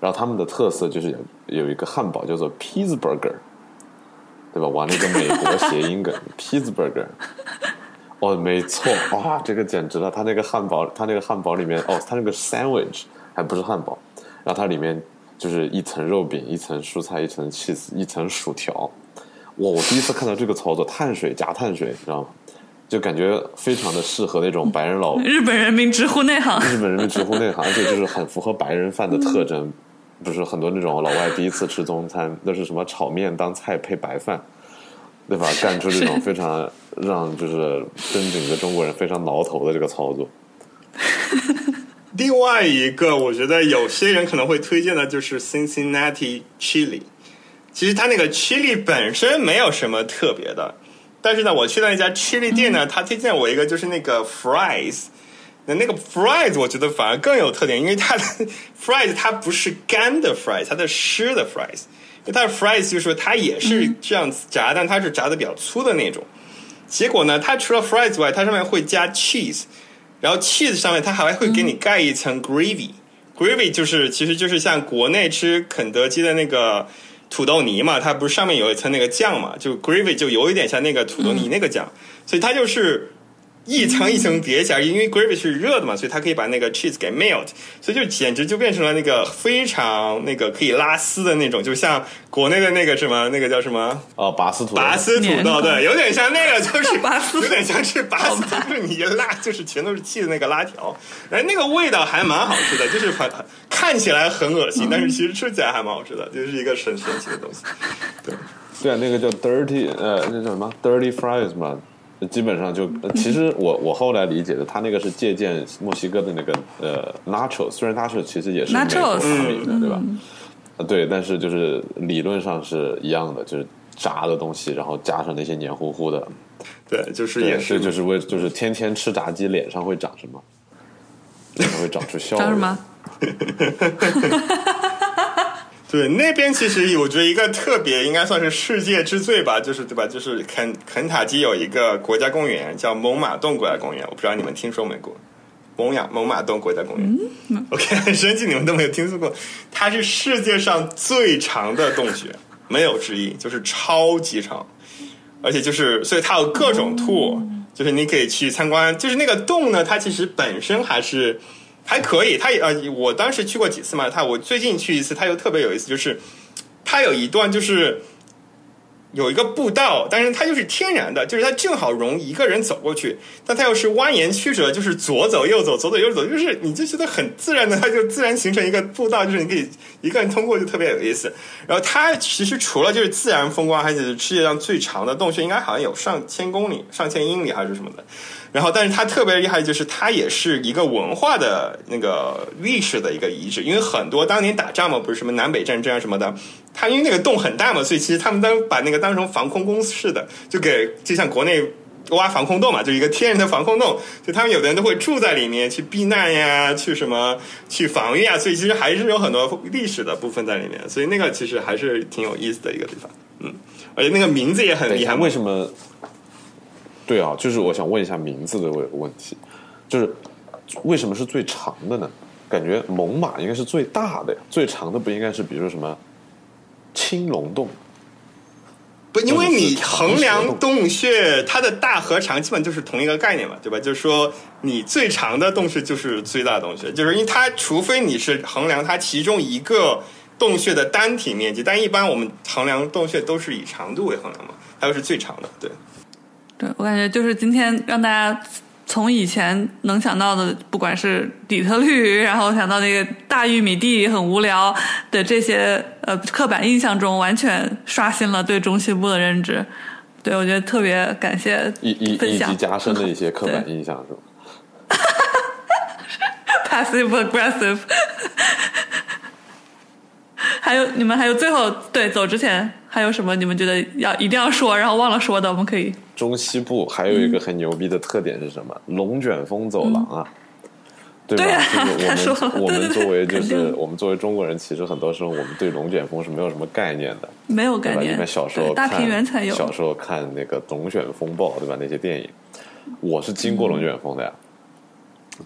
然后他们的特色就是有有一个汉堡叫做 Pittsburgher，对吧？玩了一个美国谐音梗 Pittsburgher。哦，没错，哇，这个简直了！它那个汉堡，它那个汉堡里面，哦，它那个 sandwich 还不是汉堡，然后它里面就是一层肉饼，一层蔬菜，一层 cheese，一层薯条。哇，我第一次看到这个操作，碳水加碳水，你知道吗？就感觉非常的适合那种白人老日本人民直呼内行，日本人民直呼内行，而且就是很符合白人饭的特征。不是很多那种老外第一次吃中餐那是什么炒面当菜配白饭，对吧？干出这种非常让就是真正的中国人非常挠头的这个操作。另外一个，我觉得有些人可能会推荐的就是 Cincinnati Chili。其实它那个 chili 本身没有什么特别的，但是呢，我去到一家 chili 店呢，他推荐我一个就是那个 fries。那那个 fries 我觉得反而更有特点，因为它的 fries 它不是干的 fries，它的湿的 fries。它的 fries 就是说它也是这样子炸，但它是炸的比较粗的那种。结果呢，它除了 fries 外，它上面会加 cheese。然后 cheese 上面它还会给你盖一层 gravy，gravy 就是其实就是像国内吃肯德基的那个土豆泥嘛，它不是上面有一层那个酱嘛，就 gravy 就有一点像那个土豆泥那个酱，所以它就是。一层一层叠起来，因为 gravy 是热的嘛，所以它可以把那个 cheese 给 melt，所以就简直就变成了那个非常那个可以拉丝的那种，就像国内的那个什么那个叫什么？哦，拔丝土豆拔丝土豆，对，有点像那个，就是 拔丝，有点像是拔丝，就是你一拉就是全都是 cheese 那个拉条，哎，那个味道还蛮好吃的，就是很看起来很恶心，但是其实吃起来还蛮好吃的，就是一个很神奇的东西。对，对啊，那个叫 dirty，呃，那叫什么？dirty fries 嘛。基本上就，其实我我后来理解的，他那个是借鉴墨西哥的那个呃 nacho，虽然 nacho 其实也是美国发明的，对吧？对，但是就是理论上是一样的，就是炸的东西，然后加上那些黏糊糊的，对，就是也是就是为就是天天吃炸鸡，脸上会长什么？脸上会长出笑什么？对，那边其实我觉得一个特别应该算是世界之最吧，就是对吧？就是肯肯塔基有一个国家公园叫猛犸洞国家公园，我不知道你们听说没过？猛雅猛犸洞国家公园，OK，很神奇，你们都没有听说过？它是世界上最长的洞穴，没有之一，就是超级长，而且就是所以它有各种 tour，就是你可以去参观。就是那个洞呢，它其实本身还是。还可以，他也呃，我当时去过几次嘛，它我最近去一次，他又特别有意思，就是他有一段就是有一个步道，但是它又是天然的，就是它正好容一个人走过去，但它又是蜿蜒曲折，就是左走右走，左走右走，就是你就觉得很自然的，它就自然形成一个步道，就是你可以一个人通过就特别有意思。然后它其实除了就是自然风光，还是世界上最长的洞穴，应该好像有上千公里、上千英里还是什么的。然后，但是它特别厉害，就是它也是一个文化的那个历史的一个遗址，因为很多当年打仗嘛，不是什么南北战争啊什么的，它因为那个洞很大嘛，所以其实他们当把那个当成防空工事的，就给就像国内挖防空洞嘛，就一个天然的防空洞，就他们有的人都会住在里面去避难呀，去什么去防御啊，所以其实还是有很多历史的部分在里面，所以那个其实还是挺有意思的一个地方，嗯，而且那个名字也很厉害，为什么？对啊，就是我想问一下名字的问问题，就是为什么是最长的呢？感觉猛犸应该是最大的呀，最长的不应该是比如说什么青龙洞？不，因为你衡量洞穴它的大和长基本就是同一个概念嘛，对吧？就是说你最长的洞穴就是最大的洞穴，就是因为它除非你是衡量它其中一个洞穴的单体面积，但一般我们衡量洞穴都是以长度为衡量嘛，它又是最长的，对。对，我感觉就是今天让大家从以前能想到的，不管是底特律，然后想到那个大玉米地很无聊的这些呃刻板印象中，完全刷新了对中西部的认知。对，我觉得特别感谢以以以及加深的一些刻板印象，是吧？Passive aggressive。还有你们还有最后对走之前还有什么你们觉得要一定要说然后忘了说的我们可以。中西部还有一个很牛逼的特点是什么？龙卷风走廊啊，对吧？就是我们 我们作为就是我们作为中国人，其实很多时候我们对龙卷风是没有什么概念的，没有概念。因为小时候大平原才有，小时候看那个龙卷风暴，对吧？那些电影，我是经过龙卷风的呀。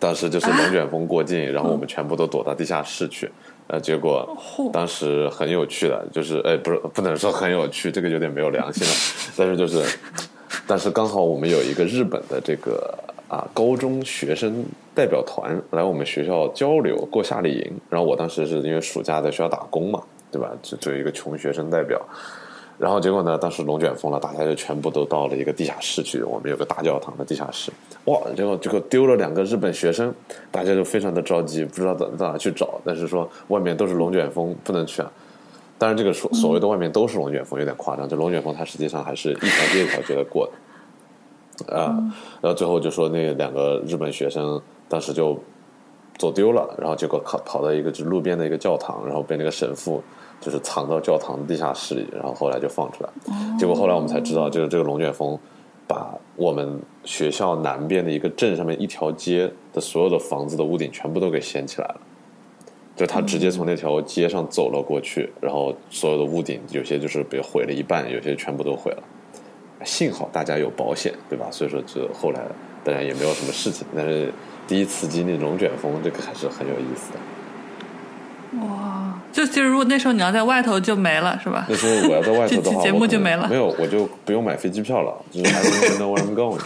当时就是龙卷风过境，然后我们全部都躲到地下室去。呃，结果当时很有趣的，就是哎，不是不能说很有趣，这个有点没有良心了。但是就是，但是刚好我们有一个日本的这个啊高中学生代表团来我们学校交流过夏令营，然后我当时是因为暑假在学校打工嘛，对吧？就作为一个穷学生代表，然后结果呢，当时龙卷风了，大家就全部都到了一个地下室去。我们有个大教堂的地下室，哇！结果结果丢了两个日本学生，大家就非常的着急，不知道到到哪去找。但是说外面都是龙卷风，不能去啊。当然，这个所所谓的外面都是龙卷风有点夸张，就龙卷风它实际上还是一条街一条街的过的啊。然后最后就说那两个日本学生当时就走丢了，然后结果跑跑到一个就路边的一个教堂，然后被那个神父。就是藏到教堂的地下室里，然后后来就放出来。结果后来我们才知道，就是这个龙卷风把我们学校南边的一个镇上面一条街的所有的房子的屋顶全部都给掀起来了。就他直接从那条街上走了过去，然后所有的屋顶有些就是被毁了一半，有些全部都毁了。幸好大家有保险，对吧？所以说就后来当然也没有什么事情。但是第一次经历龙卷风，这个还是很有意思的。哇，就其实如果那时候你要在外头就没了，是吧？那时候我要在外头的话，节目就没了。没有，我就不用买飞机票了，就是 I don't know where I'm going，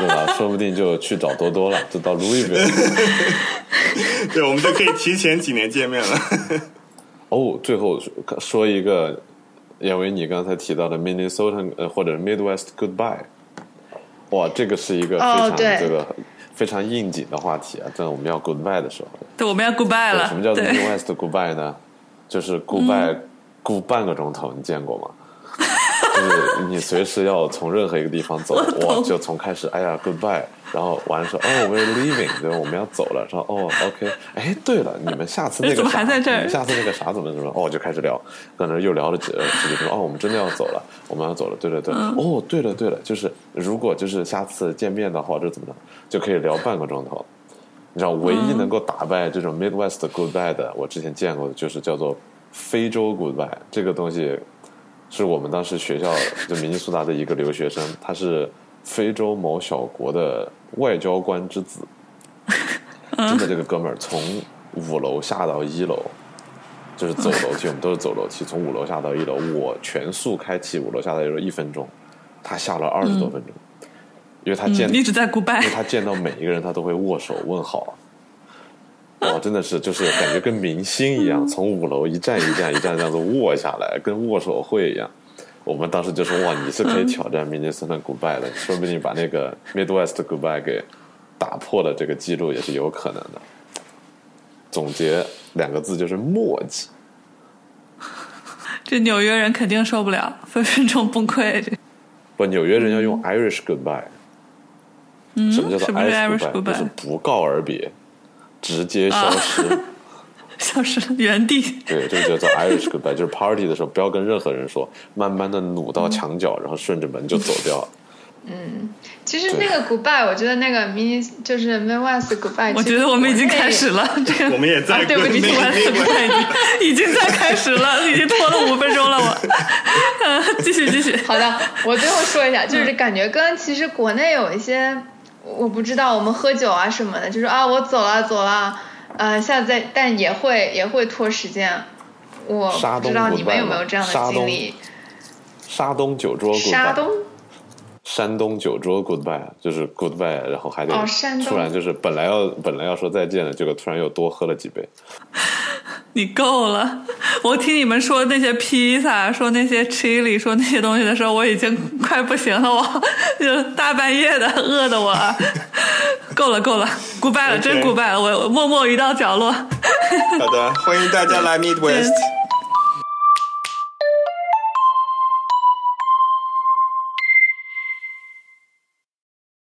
对吧？说不定就去找多多了，就到 Louisville。对，我们就可以提前几年见面了。哦，最后说一个，因为你刚才提到的 Minnesota 呃或者 Midwest Goodbye，哇，这个是一个非常这个。非常应景的话题啊，在我们要 goodbye 的时候，对，我们要 goodbye 了。什么叫做 West goodbye 呢？就是 goodbye，顾半个钟头，你见过吗？就是你随时要从任何一个地方走，哇，就从开始，哎呀，goodbye，然后完了说，哦，we're leaving，对吧？我们要走了，说，哦，OK，哎，对了，你们下次那个 怎么还在这儿？下次那个啥怎么怎么？哦，就开始聊，可能又聊了几十几分钟，哦，我们真的要走了，我们要走了，对对对，哦，对了对了，就是如果就是下次见面的话，或者怎么着，就可以聊半个钟头。你知道，唯一能够打败这种 Midwest goodbye 的，我之前见过的就是叫做非洲 goodbye 这个东西。是我们当时学校就明尼苏达的一个留学生，他是非洲某小国的外交官之子。真的，这个哥们儿从五楼下到一楼，就是走楼梯，我们都是走楼梯，从五楼下到一楼，我全速开启五楼下到一楼一分钟，他下了二十多分钟，因为他见一直在 goodbye，因为他见到每一个人他都会握手问好。哇，真的是就是感觉跟明星一样，从五楼一站一站一站这样子握下来，跟握手会一样。我们当时就说：“哇，你是可以挑战明尼苏达 Goodbye 的，说不定把那个 Midwest Goodbye 给打破了这个记录也是有可能的。”总结两个字就是墨迹。这纽约人肯定受不了，分分钟崩溃。不，纽约人要用 Irish Goodbye。嗯，什么叫做 Irish Goodbye？就是不告而别。直接消失，消失原地。对，这个叫做 Irish goodbye，就是 party 的时候不要跟任何人说，慢慢的努到墙角，然后顺着门就走掉了。嗯，其实那个 goodbye，我觉得那个 mini 就是 Midwest goodbye，我觉得我们已经开始了。这个我们也在，对不起，Midwest goodbye 已经在开始了，已经拖了五分钟了。我，继续继续。好的，我最后说一下，就是感觉跟其实国内有一些。我不知道，我们喝酒啊什么的，就是啊，我走了走了，呃，下次再，但也会也会拖时间。我不知道你们有没有这样的经历。沙东酒桌。沙东。山东酒桌 goodbye，就是 goodbye，然后还得突然就是本来要本来要说再见的，结果突然又多喝了几杯。你够了！我听你们说那些披萨，说那些 chili，说那些东西的时候，我已经快不行了。我 就大半夜的，饿的我。够了，够了，goodbye 了，真 goodbye 了。我默默移到角落。好的，欢迎大家来 Midwest。